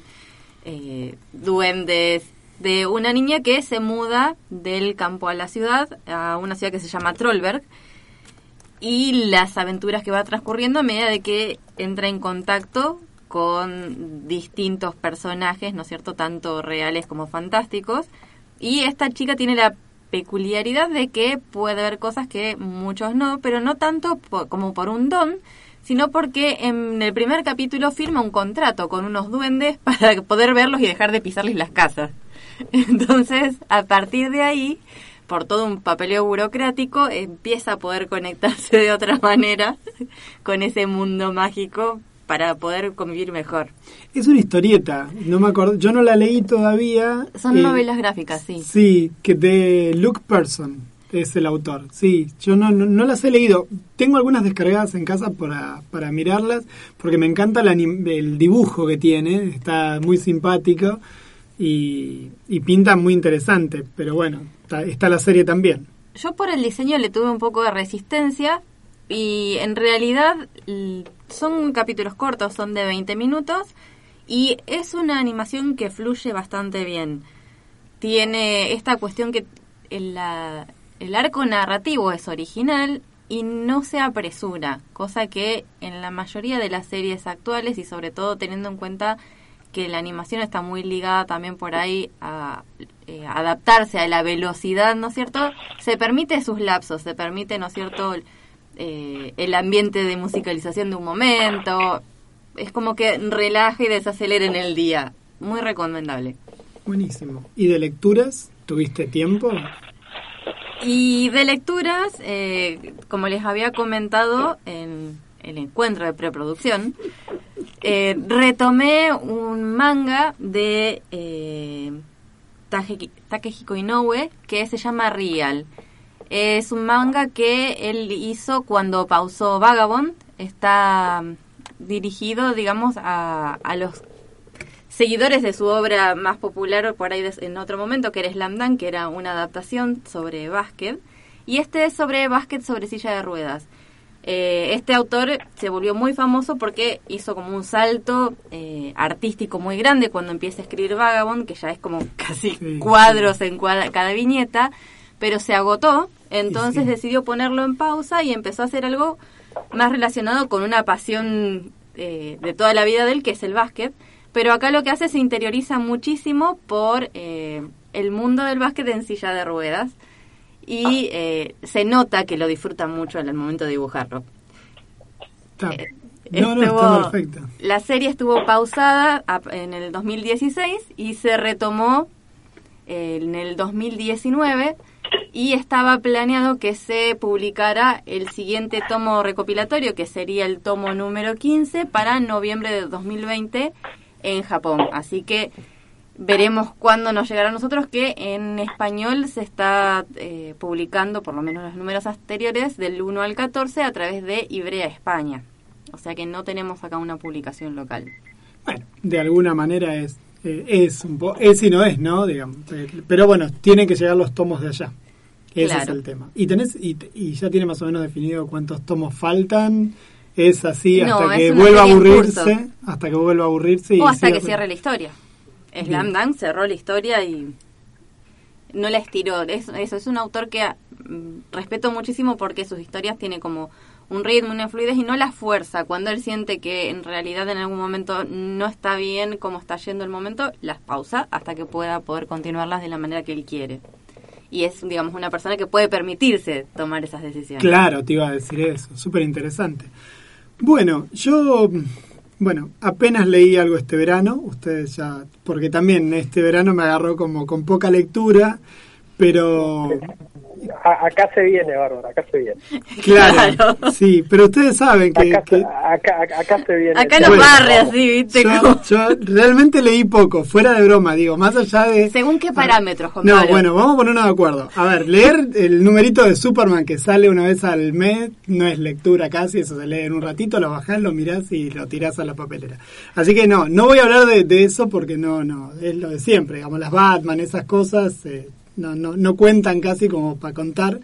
eh, duendes, de una niña que se muda del campo a la ciudad, a una ciudad que se llama Trollberg, y las aventuras que va transcurriendo a medida de que entra en contacto con distintos personajes, ¿no es cierto?, tanto reales como fantásticos. Y esta chica tiene la peculiaridad de que puede ver cosas que muchos no, pero no tanto como por un don, sino porque en el primer capítulo firma un contrato con unos duendes para poder verlos y dejar de pisarles las casas. Entonces, a partir de ahí, por todo un papeleo burocrático, empieza a poder conectarse de otra manera con ese mundo mágico para poder convivir mejor. Es una historieta, no me acuerdo, yo no la leí todavía. Son eh, novelas gráficas, sí. Sí, que de Luke Person es el autor. Sí, yo no, no, no las he leído. Tengo algunas descargadas en casa para, para mirarlas, porque me encanta el, anim- el dibujo que tiene, está muy simpático y, y pinta muy interesante. Pero bueno, está, está la serie también. Yo por el diseño le tuve un poco de resistencia y en realidad son capítulos cortos, son de 20 minutos y es una animación que fluye bastante bien. Tiene esta cuestión que el, el arco narrativo es original y no se apresura, cosa que en la mayoría de las series actuales y sobre todo teniendo en cuenta que la animación está muy ligada también por ahí a eh, adaptarse a la velocidad, ¿no es cierto? Se permite sus lapsos, se permite, ¿no es cierto?, eh, el ambiente de musicalización de un momento. Es como que relaje y desacelere en el día. Muy recomendable. Buenísimo. ¿Y de lecturas? ¿Tuviste tiempo? Y de lecturas, eh, como les había comentado en el encuentro de preproducción, eh, retomé un manga de eh, Takehiko Inoue que se llama Real. Es un manga que él hizo cuando pausó Vagabond. Está dirigido, digamos, a, a los seguidores de su obra más popular por ahí en otro momento, que era Slam Dunk, que era una adaptación sobre básquet. Y este es sobre básquet sobre silla de ruedas. Eh, este autor se volvió muy famoso porque hizo como un salto eh, artístico muy grande cuando empieza a escribir Vagabond, que ya es como casi cuadros en cada viñeta, pero se agotó, entonces decidió ponerlo en pausa y empezó a hacer algo más relacionado con una pasión eh, de toda la vida de él, que es el básquet. Pero acá lo que hace es se interioriza muchísimo por el mundo del básquet en silla de ruedas y eh, se nota que lo disfruta mucho en el momento de dibujarlo. Eh, no, no, está perfecto. La serie estuvo pausada en el 2016 y se retomó en el 2019 y estaba planeado que se publicara el siguiente tomo recopilatorio, que sería el tomo número 15, para noviembre de 2020 en Japón. Así que veremos cuándo nos llegará a nosotros, que en español se está eh, publicando, por lo menos los números anteriores, del 1 al 14 a través de Ibrea España. O sea que no tenemos acá una publicación local. Bueno, de alguna manera es, eh, es, un es y no es, ¿no? Digamos. Pero bueno, tienen que llegar los tomos de allá. Ese es el tema. ¿Y, tenés, y, y ya tiene más o menos definido cuántos tomos faltan? es así hasta que vuelva a aburrirse, hasta que vuelva a aburrirse o hasta que cierre la historia. Slam Dunk cerró la historia y no la estiró. Eso, es un autor que mm, respeto muchísimo porque sus historias tienen como un ritmo, una fluidez y no la fuerza. Cuando él siente que en realidad en algún momento no está bien como está yendo el momento, las pausa hasta que pueda poder continuarlas de la manera que él quiere. Y es, digamos, una persona que puede permitirse tomar esas decisiones. Claro, te iba a decir eso. Súper interesante. Bueno, yo bueno, apenas leí algo este verano, ustedes ya, porque también este verano me agarró como con poca lectura, pero acá se viene, Bárbara, acá se viene. Claro, sí, pero ustedes saben que... Acá, se viene. Acá nos barre así, ¿viste? Yo, realmente leí poco, fuera de broma, digo, más allá de... ¿Según qué parámetros, Juan No, bueno, vamos a ponernos de acuerdo. A ver, leer el numerito de Superman que sale una vez al mes no es lectura casi, eso se lee en un ratito, lo bajás, lo mirás y lo tirás a la papelera. Así que no, no voy a hablar de, eso porque no, no, es lo de siempre, digamos, las Batman, esas cosas... Eh, no, no, no cuentan casi como para contar,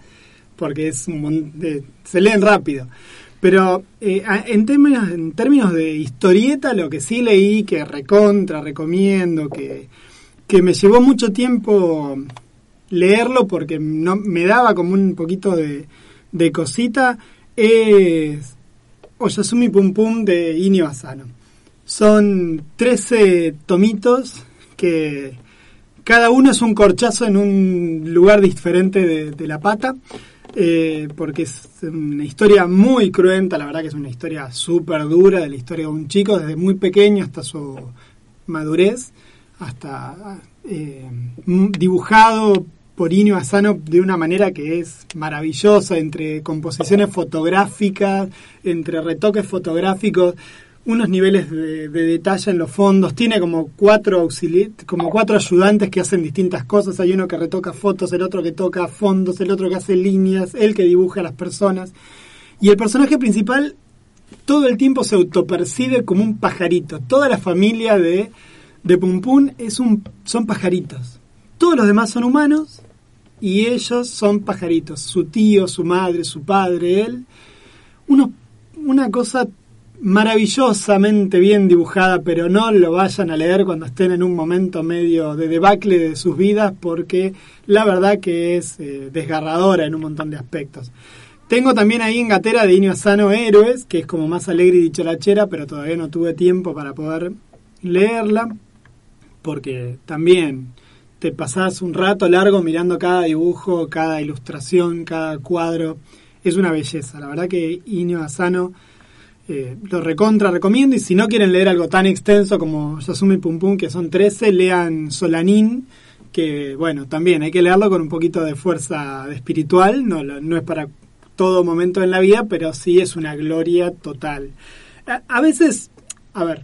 porque es un, se leen rápido. Pero eh, en, términos, en términos de historieta, lo que sí leí, que recontra, recomiendo, que, que me llevó mucho tiempo leerlo porque no, me daba como un poquito de, de cosita, es Oyasumi Pum Pum de Inio Asano. Son 13 tomitos que cada uno es un corchazo en un lugar diferente de, la pata, eh, porque es una historia muy cruenta, la verdad que es una historia súper dura de la historia de un chico desde muy pequeño hasta su madurez, hasta eh, dibujado por Inio Asano de una manera que es maravillosa, entre composiciones fotográficas, entre retoques fotográficos, unos niveles de, detalle en los fondos, tiene como cuatro como cuatro ayudantes que hacen distintas cosas, hay uno que retoca fotos, el otro que toca fondos, el otro que hace líneas, el que dibuja a las personas. Y el personaje principal todo el tiempo se autopercibe como un pajarito. Toda la familia de, de Pum Pum es un, son pajaritos. Todos los demás son humanos y ellos son pajaritos. Su tío, su madre, su padre, él. Una cosa maravillosamente bien dibujada, pero no lo vayan a leer cuando estén en un momento medio de debacle de sus vidas, porque la verdad que es eh, desgarradora en un montón de aspectos. Tengo también ahí en Gatera de Inio Asano Héroes, que es como más alegre y dicholachera, pero todavía no tuve tiempo para poder leerla, porque también te pasás un rato largo mirando cada dibujo, cada ilustración, cada cuadro. Es una belleza. La verdad que Inio Asano eh, lo recontra recomiendo. Y si no quieren leer algo tan extenso como Yasumi Pum Pum, que son 13, lean Solanín, que bueno, también hay que leerlo con un poquito de fuerza espiritual. No, no es para todo momento en la vida, pero sí es una gloria total. A, a veces, a ver,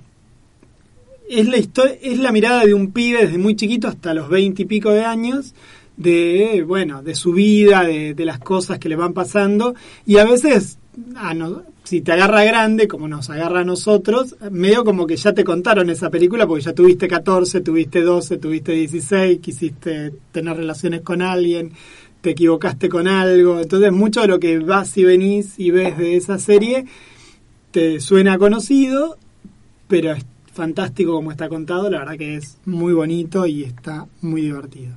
es la, es la mirada de un pibe desde muy chiquito hasta los veinte y pico de años, de, bueno, de su vida, de, de las cosas que le van pasando, y a veces, ah, no, si te agarra grande, como nos agarra a nosotros, medio como que ya te contaron esa película, porque ya tuviste 14, tuviste 12, tuviste 16, quisiste tener relaciones con alguien, te equivocaste con algo, entonces mucho de lo que vas y venís y ves de esa serie te suena conocido, pero es fantástico como está contado, la verdad que es muy bonito y está muy divertido.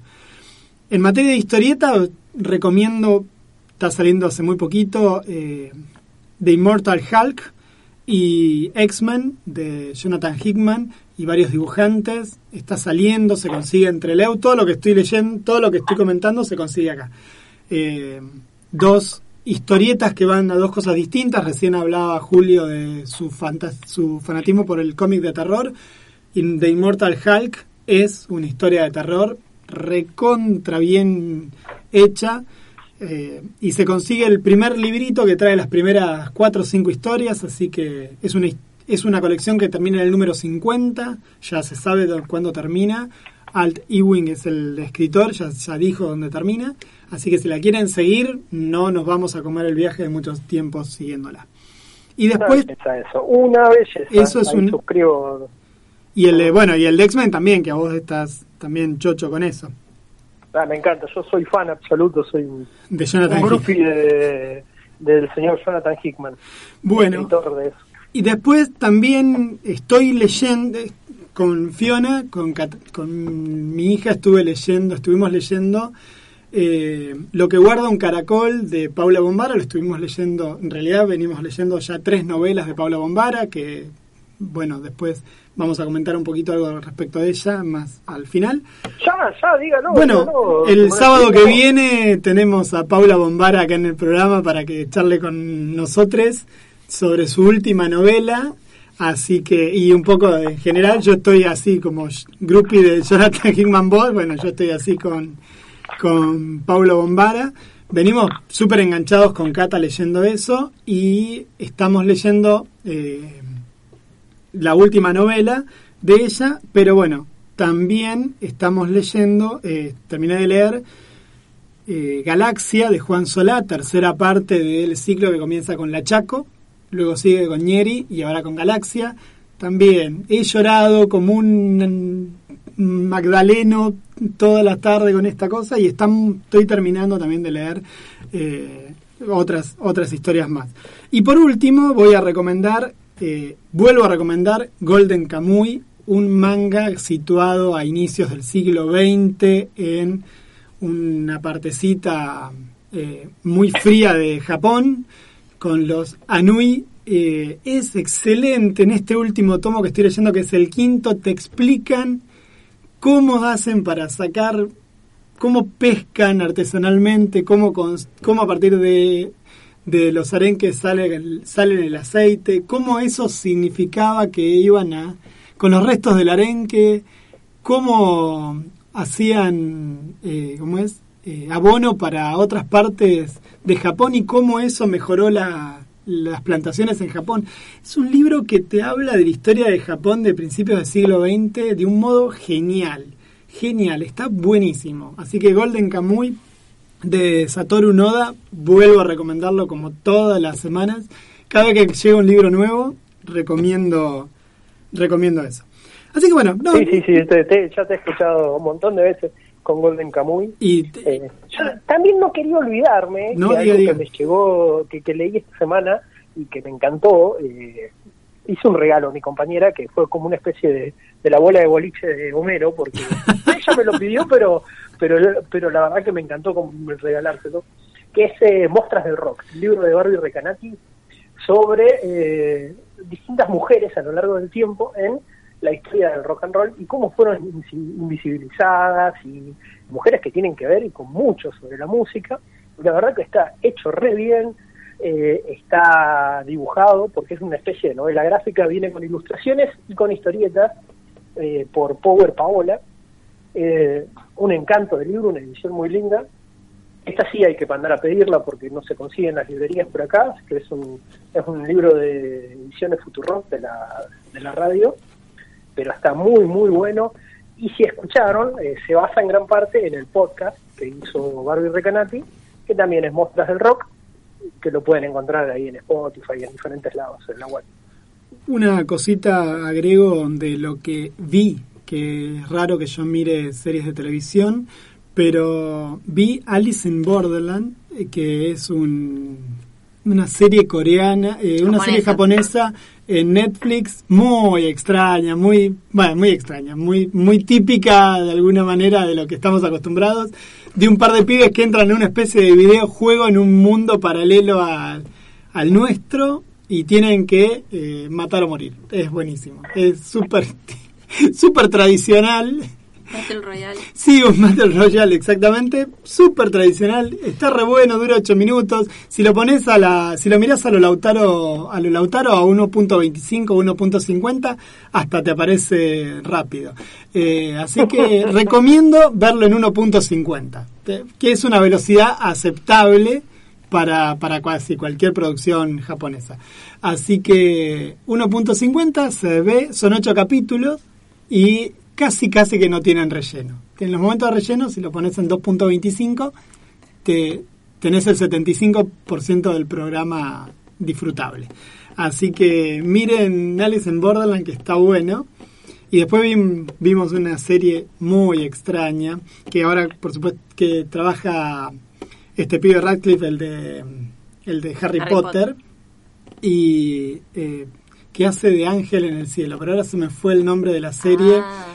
En materia de historieta, recomiendo, está saliendo hace muy poquito, eh, The Immortal Hulk y X-Men de Jonathan Hickman y varios dibujantes. Está saliendo, se consigue entre Leo, todo lo que estoy leyendo, todo lo que estoy comentando se consigue acá. Eh, dos historietas que van a dos cosas distintas. Recién hablaba Julio de su, su fanatismo por el cómic de terror. The Immortal Hulk es una historia de terror recontra bien hecha. Eh, y se consigue el primer librito que trae las primeras cuatro o cinco historias, así que es una, es una colección que termina en el número 50, ya se sabe cuándo termina. Alt Ewing es el escritor, ya, ya dijo dónde termina. Así que si la quieren seguir, no nos vamos a comer el viaje de muchos tiempos siguiéndola. Y después, Una belleza eso, una belleza. Eso es Ahí un- suscribo. y el de, bueno, y el de X-Men también, que a vos estás también chocho con eso. Ah, me encanta, yo soy fan absoluto, soy un, De Jonathan un de- del señor Jonathan Hickman. Bueno. de eso. Y después también estoy leyendo, con Fiona, con, con mi hija estuve leyendo, estuvimos leyendo eh, Lo que guarda un caracol de Paula Bombara, lo estuvimos leyendo, en realidad venimos leyendo ya tres novelas de Paula Bombara, que bueno, después vamos a comentar un poquito algo respecto de ella más al final. Ya, ya, dígalo. Bueno, dígalo, el sábado que viene tenemos a Paula Bombara acá en el programa para que charle con nosotros sobre su última novela. Así que, y un poco de- en general, yo estoy así como groupie de Jonathan Hickman Ball. Bueno, yo estoy así con, con Paula Bombara. Venimos súper enganchados con Cata leyendo eso y estamos leyendo eh, la última novela de ella, pero bueno, también estamos leyendo, eh, terminé de leer eh, Galaxia de Juan Solá, tercera parte del ciclo que comienza con La Chaco, luego sigue con Ñeri y ahora con Galaxia. También he llorado como un Magdaleno toda la tarde con esta cosa y estoy terminando también de leer eh, otras, otras historias más. Y por último voy a recomendar, eh, vuelvo a recomendar Golden Kamuy, un manga situado a inicios del siglo XX en una partecita eh, muy fría de Japón con los Anui. eh, es excelente en este último tomo que estoy leyendo, que es el quinto, te explican cómo hacen para sacar, cómo pescan artesanalmente, cómo, cómo a partir de, de los arenques sale el, aceite, cómo eso significaba que iban a, con los restos del arenque, cómo hacían, eh, ¿cómo es? Eh, abono para otras partes de Japón y cómo eso mejoró la, las plantaciones en Japón. Es un libro que te habla de la historia de Japón de principios del siglo XX de un modo genial. Genial, está buenísimo. Así que Golden Kamuy de Satoru Noda, vuelvo a recomendarlo como todas las semanas. Cada vez que llega un libro nuevo, recomiendo, recomiendo eso. Así que bueno, no, Sí, sí, sí, te- te- ya te he escuchado un montón de veces con Golden Kamuy. y Eh, yo también no quería olvidarme No, que diga, algo diga. que me llegó, que, que leí esta semana y que me encantó. Eh, hice un regalo a mi compañera que fue como una especie de, de la bola de boliche de Homero, porque ella me lo pidió, pero pero pero la verdad que me encantó regalárselo, que es eh, Mostras del Rock, libro de Barbie Recanati sobre eh, distintas mujeres a lo largo del tiempo en la historia del rock and roll y cómo fueron invisibilizadas y mujeres que tienen que ver y con mucho sobre la música. La verdad que está hecho re bien, eh, está dibujado porque es una especie de novela gráfica, viene con ilustraciones y con historietas eh, por Power Paola. Eh, un encanto de libro, una edición muy linda. Esta sí hay que mandar a pedirla porque no se consigue en las librerías por acá, que es un, es un libro de ediciones Futurock de la, de la radio, pero está muy, muy bueno. Y si escucharon, eh, se basa en gran parte en el podcast que hizo Barbie Recanati, que también es Mostras del Rock, que lo pueden encontrar ahí en Spotify y en diferentes lados en la web. Una cosita agrego de lo que vi, que es raro que yo mire series de televisión, pero vi Alice in Borderland, eh, que es un, una serie coreana, eh, una serie japonesa en Netflix muy extraña, muy, bueno, muy extraña, muy, muy típica de alguna manera de lo que estamos acostumbrados, de un par de pibes que entran en una especie de videojuego en un mundo paralelo al, al nuestro y tienen que eh, matar o morir. Es buenísimo, es súper, súper tradicional. Battle Royale. Sí, un Battle Royale, exactamente. Súper tradicional. Está re bueno, dura 8 minutos. Si lo pones a la, si lo miras a lo Lautaro, a lo Lautaro a 1.25, 1.50, hasta te aparece rápido. Eh, así que recomiendo verlo en 1.50, te- que es una velocidad aceptable para, para casi cualquier producción japonesa. Así que 1.50 se ve, son 8 capítulos y casi casi que no tienen relleno. En los momentos de relleno, si lo pones en 2.25, te tenés el 75% del programa disfrutable. Así que miren Alice en Borderland, que está bueno. Y después vim- vimos una serie muy extraña, que ahora, por supuesto, que trabaja este pibe Radcliffe, el de, el de Harry, Harry Potter, y eh, que hace de Ángel en el cielo. Pero ahora se me fue el nombre de la serie. Ah.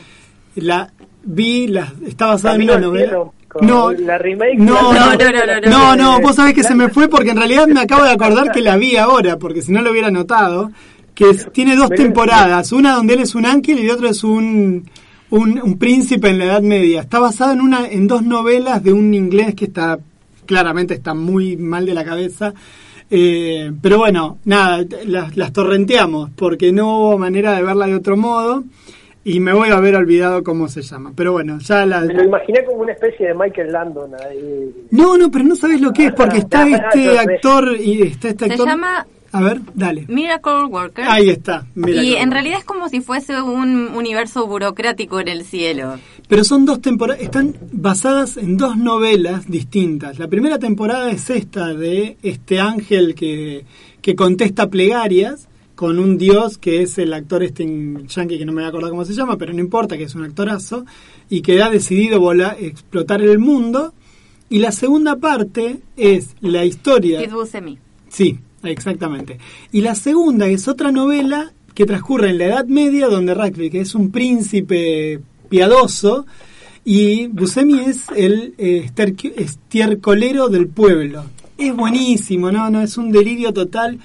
La vi, la, está basada en una novela. cielo, No, la remake. no, No, no, no, no, no, no, no, vos sabés que se me fue porque en realidad me acabo de acordar que la vi ahora, porque si no lo hubiera notado, que es- tiene dos temporadas, una donde él es un ángel y otra es un, un, un príncipe en la Edad Media. Está basada en una en dos novelas de un inglés que está claramente está muy mal de la cabeza. Eh, pero bueno, nada, las, las torrenteamos porque no hubo manera de verla de otro modo y me voy a haber olvidado cómo se llama. Pero bueno, ya la... Me lo imaginé como una especie de Michael Landon ahí. No, no, pero no sabes lo que es, porque está Ah, este actor y está este Se actor. llama A ver, dale. Miracle Worker. Ahí está. mira y en realidad es como si fuese un universo burocrático en el cielo. Pero son dos temporadas, están basadas en dos novelas distintas. La primera temporada es esta de este ángel que, que contesta plegarias con un dios que es el actor este yankee que no me voy a acordar cómo se llama, pero no importa, que es un actorazo, y que ha decidido volar, explotar el mundo. Y la segunda parte es la historia... Kid Buscemi. Sí, exactamente. Y la segunda es otra novela que transcurre en la Edad Media, donde Radcliffe es un príncipe piadoso y Buscemi es el eh, estiercolero del pueblo. Es buenísimo, no, no, es un delirio total.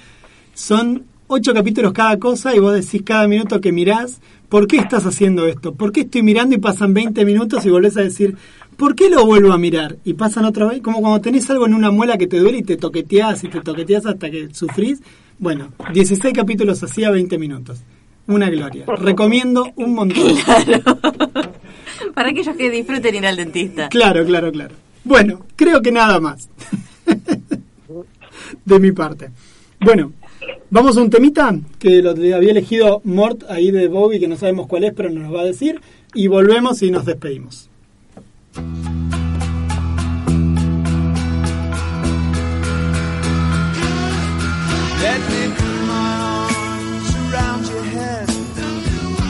Son ocho capítulos cada cosa y vos decís cada minuto que mirás, ¿por qué estás haciendo esto? ¿Por qué estoy mirando y pasan 20 minutos y volvés a decir, ¿por qué lo vuelvo a mirar? Y pasan otra vez, como cuando tenés algo en una muela que te duele y te toqueteás y te toqueteás hasta que sufrís. Bueno, 16 capítulos así a 20 minutos. Una gloria. Recomiendo un montón. Para aquellos que disfruten ir al dentista. Claro, claro, claro. Bueno, creo que nada más. de mi parte. Bueno, vamos a un temita que lo había elegido Mort ahí de Bobby, que no sabemos cuál es, pero nos lo va a decir. Y volvemos y nos despedimos. Let me put my arms around your head.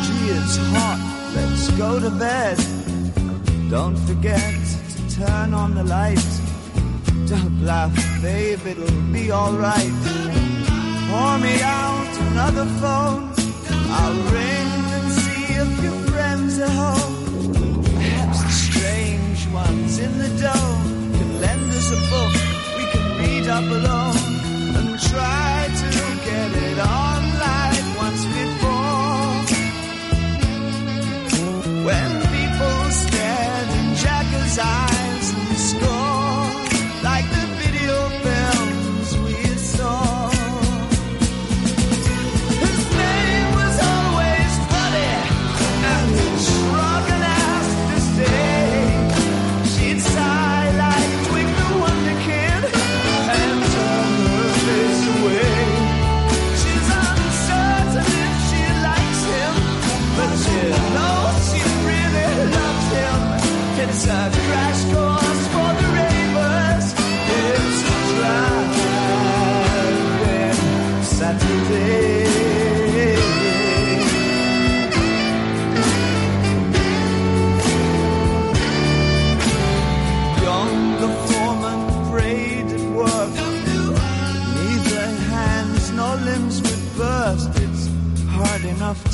Gee, it's hot. Let's go to bed. Don't forget to turn on the light. Don't laugh, babe, it'll be alright. Pour me out another phone. I'll ring and see if your friends are home. Perhaps ones in the dome can lend us a book we can read up alone and try to get it on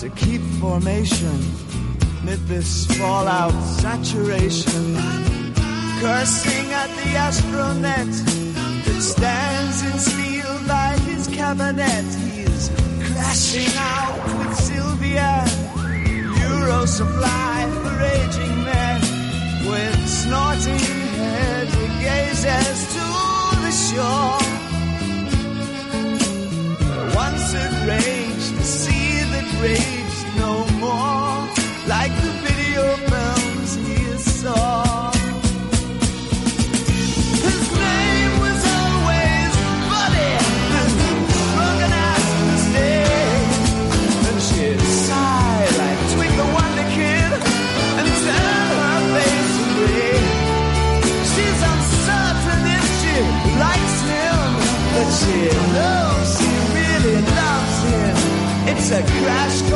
to keep formation mid this fallout saturation. Cursing at the astronet that stands in steel by his cabinet. He's crashing out with Sylvia. Euro supply for aging men with snorting head. He gazes to the shore. Once it raged, the sea raged no more, like the It's a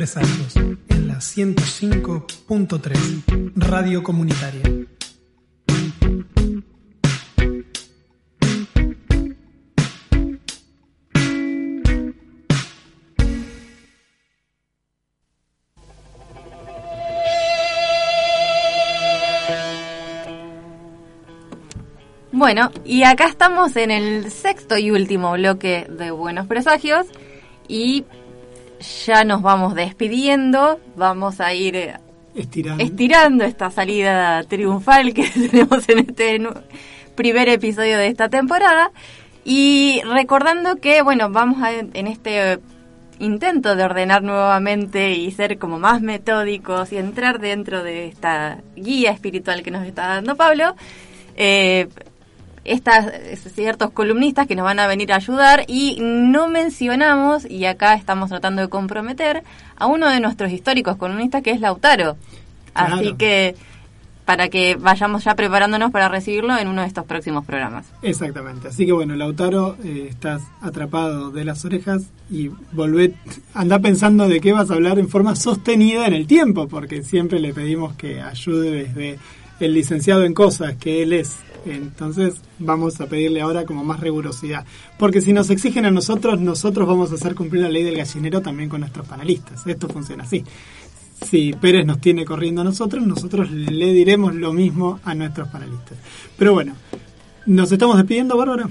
Buenos Presagios en la 105.3 Radio Comunitaria. Bueno, y acá estamos en el sexto y último bloque de Buenos Presagios y ya nos vamos despidiendo, vamos a ir eh, Estirando. estirando esta salida triunfal que tenemos en este primer episodio de esta temporada y recordando que, bueno, vamos a, en este intento de ordenar nuevamente y ser como más metódicos y entrar dentro de esta guía espiritual que nos está dando Pablo, eh, estas ciertos columnistas que nos van a venir a ayudar y no mencionamos y acá estamos tratando de comprometer a uno de nuestros históricos columnistas que es Lautaro. Así que para que vayamos ya preparándonos para recibirlo en uno de estos próximos programas. Exactamente. Así que bueno, Lautaro, eh, estás atrapado de las orejas y volvé, anda pensando de qué vas a hablar en forma sostenida en el tiempo, porque siempre le pedimos que ayude desde el licenciado en cosas que él es. Entonces vamos a pedirle ahora como más rigurosidad. Porque si nos exigen a nosotros, nosotros vamos a hacer cumplir la ley del gallinero también con nuestros panelistas. Esto funciona así. Si Pérez nos tiene corriendo a nosotros, nosotros le diremos lo mismo a nuestros panelistas. Pero bueno, ¿nos estamos despidiendo, Bárbara?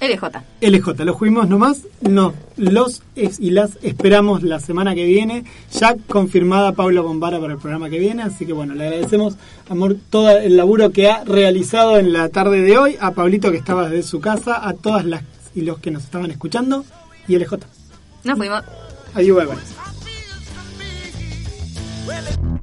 LJ. LJ, los fuimos nomás, no, los es- y las esperamos la semana que viene, ya confirmada Paula Bombara para el programa que viene, así que bueno, le agradecemos, amor, todo el laburo que ha realizado en la tarde de hoy, a Pablito que estaba desde su casa, a todas las y los que nos estaban escuchando, y LJ. Nos fuimos. Adiós, bye bye. Well, it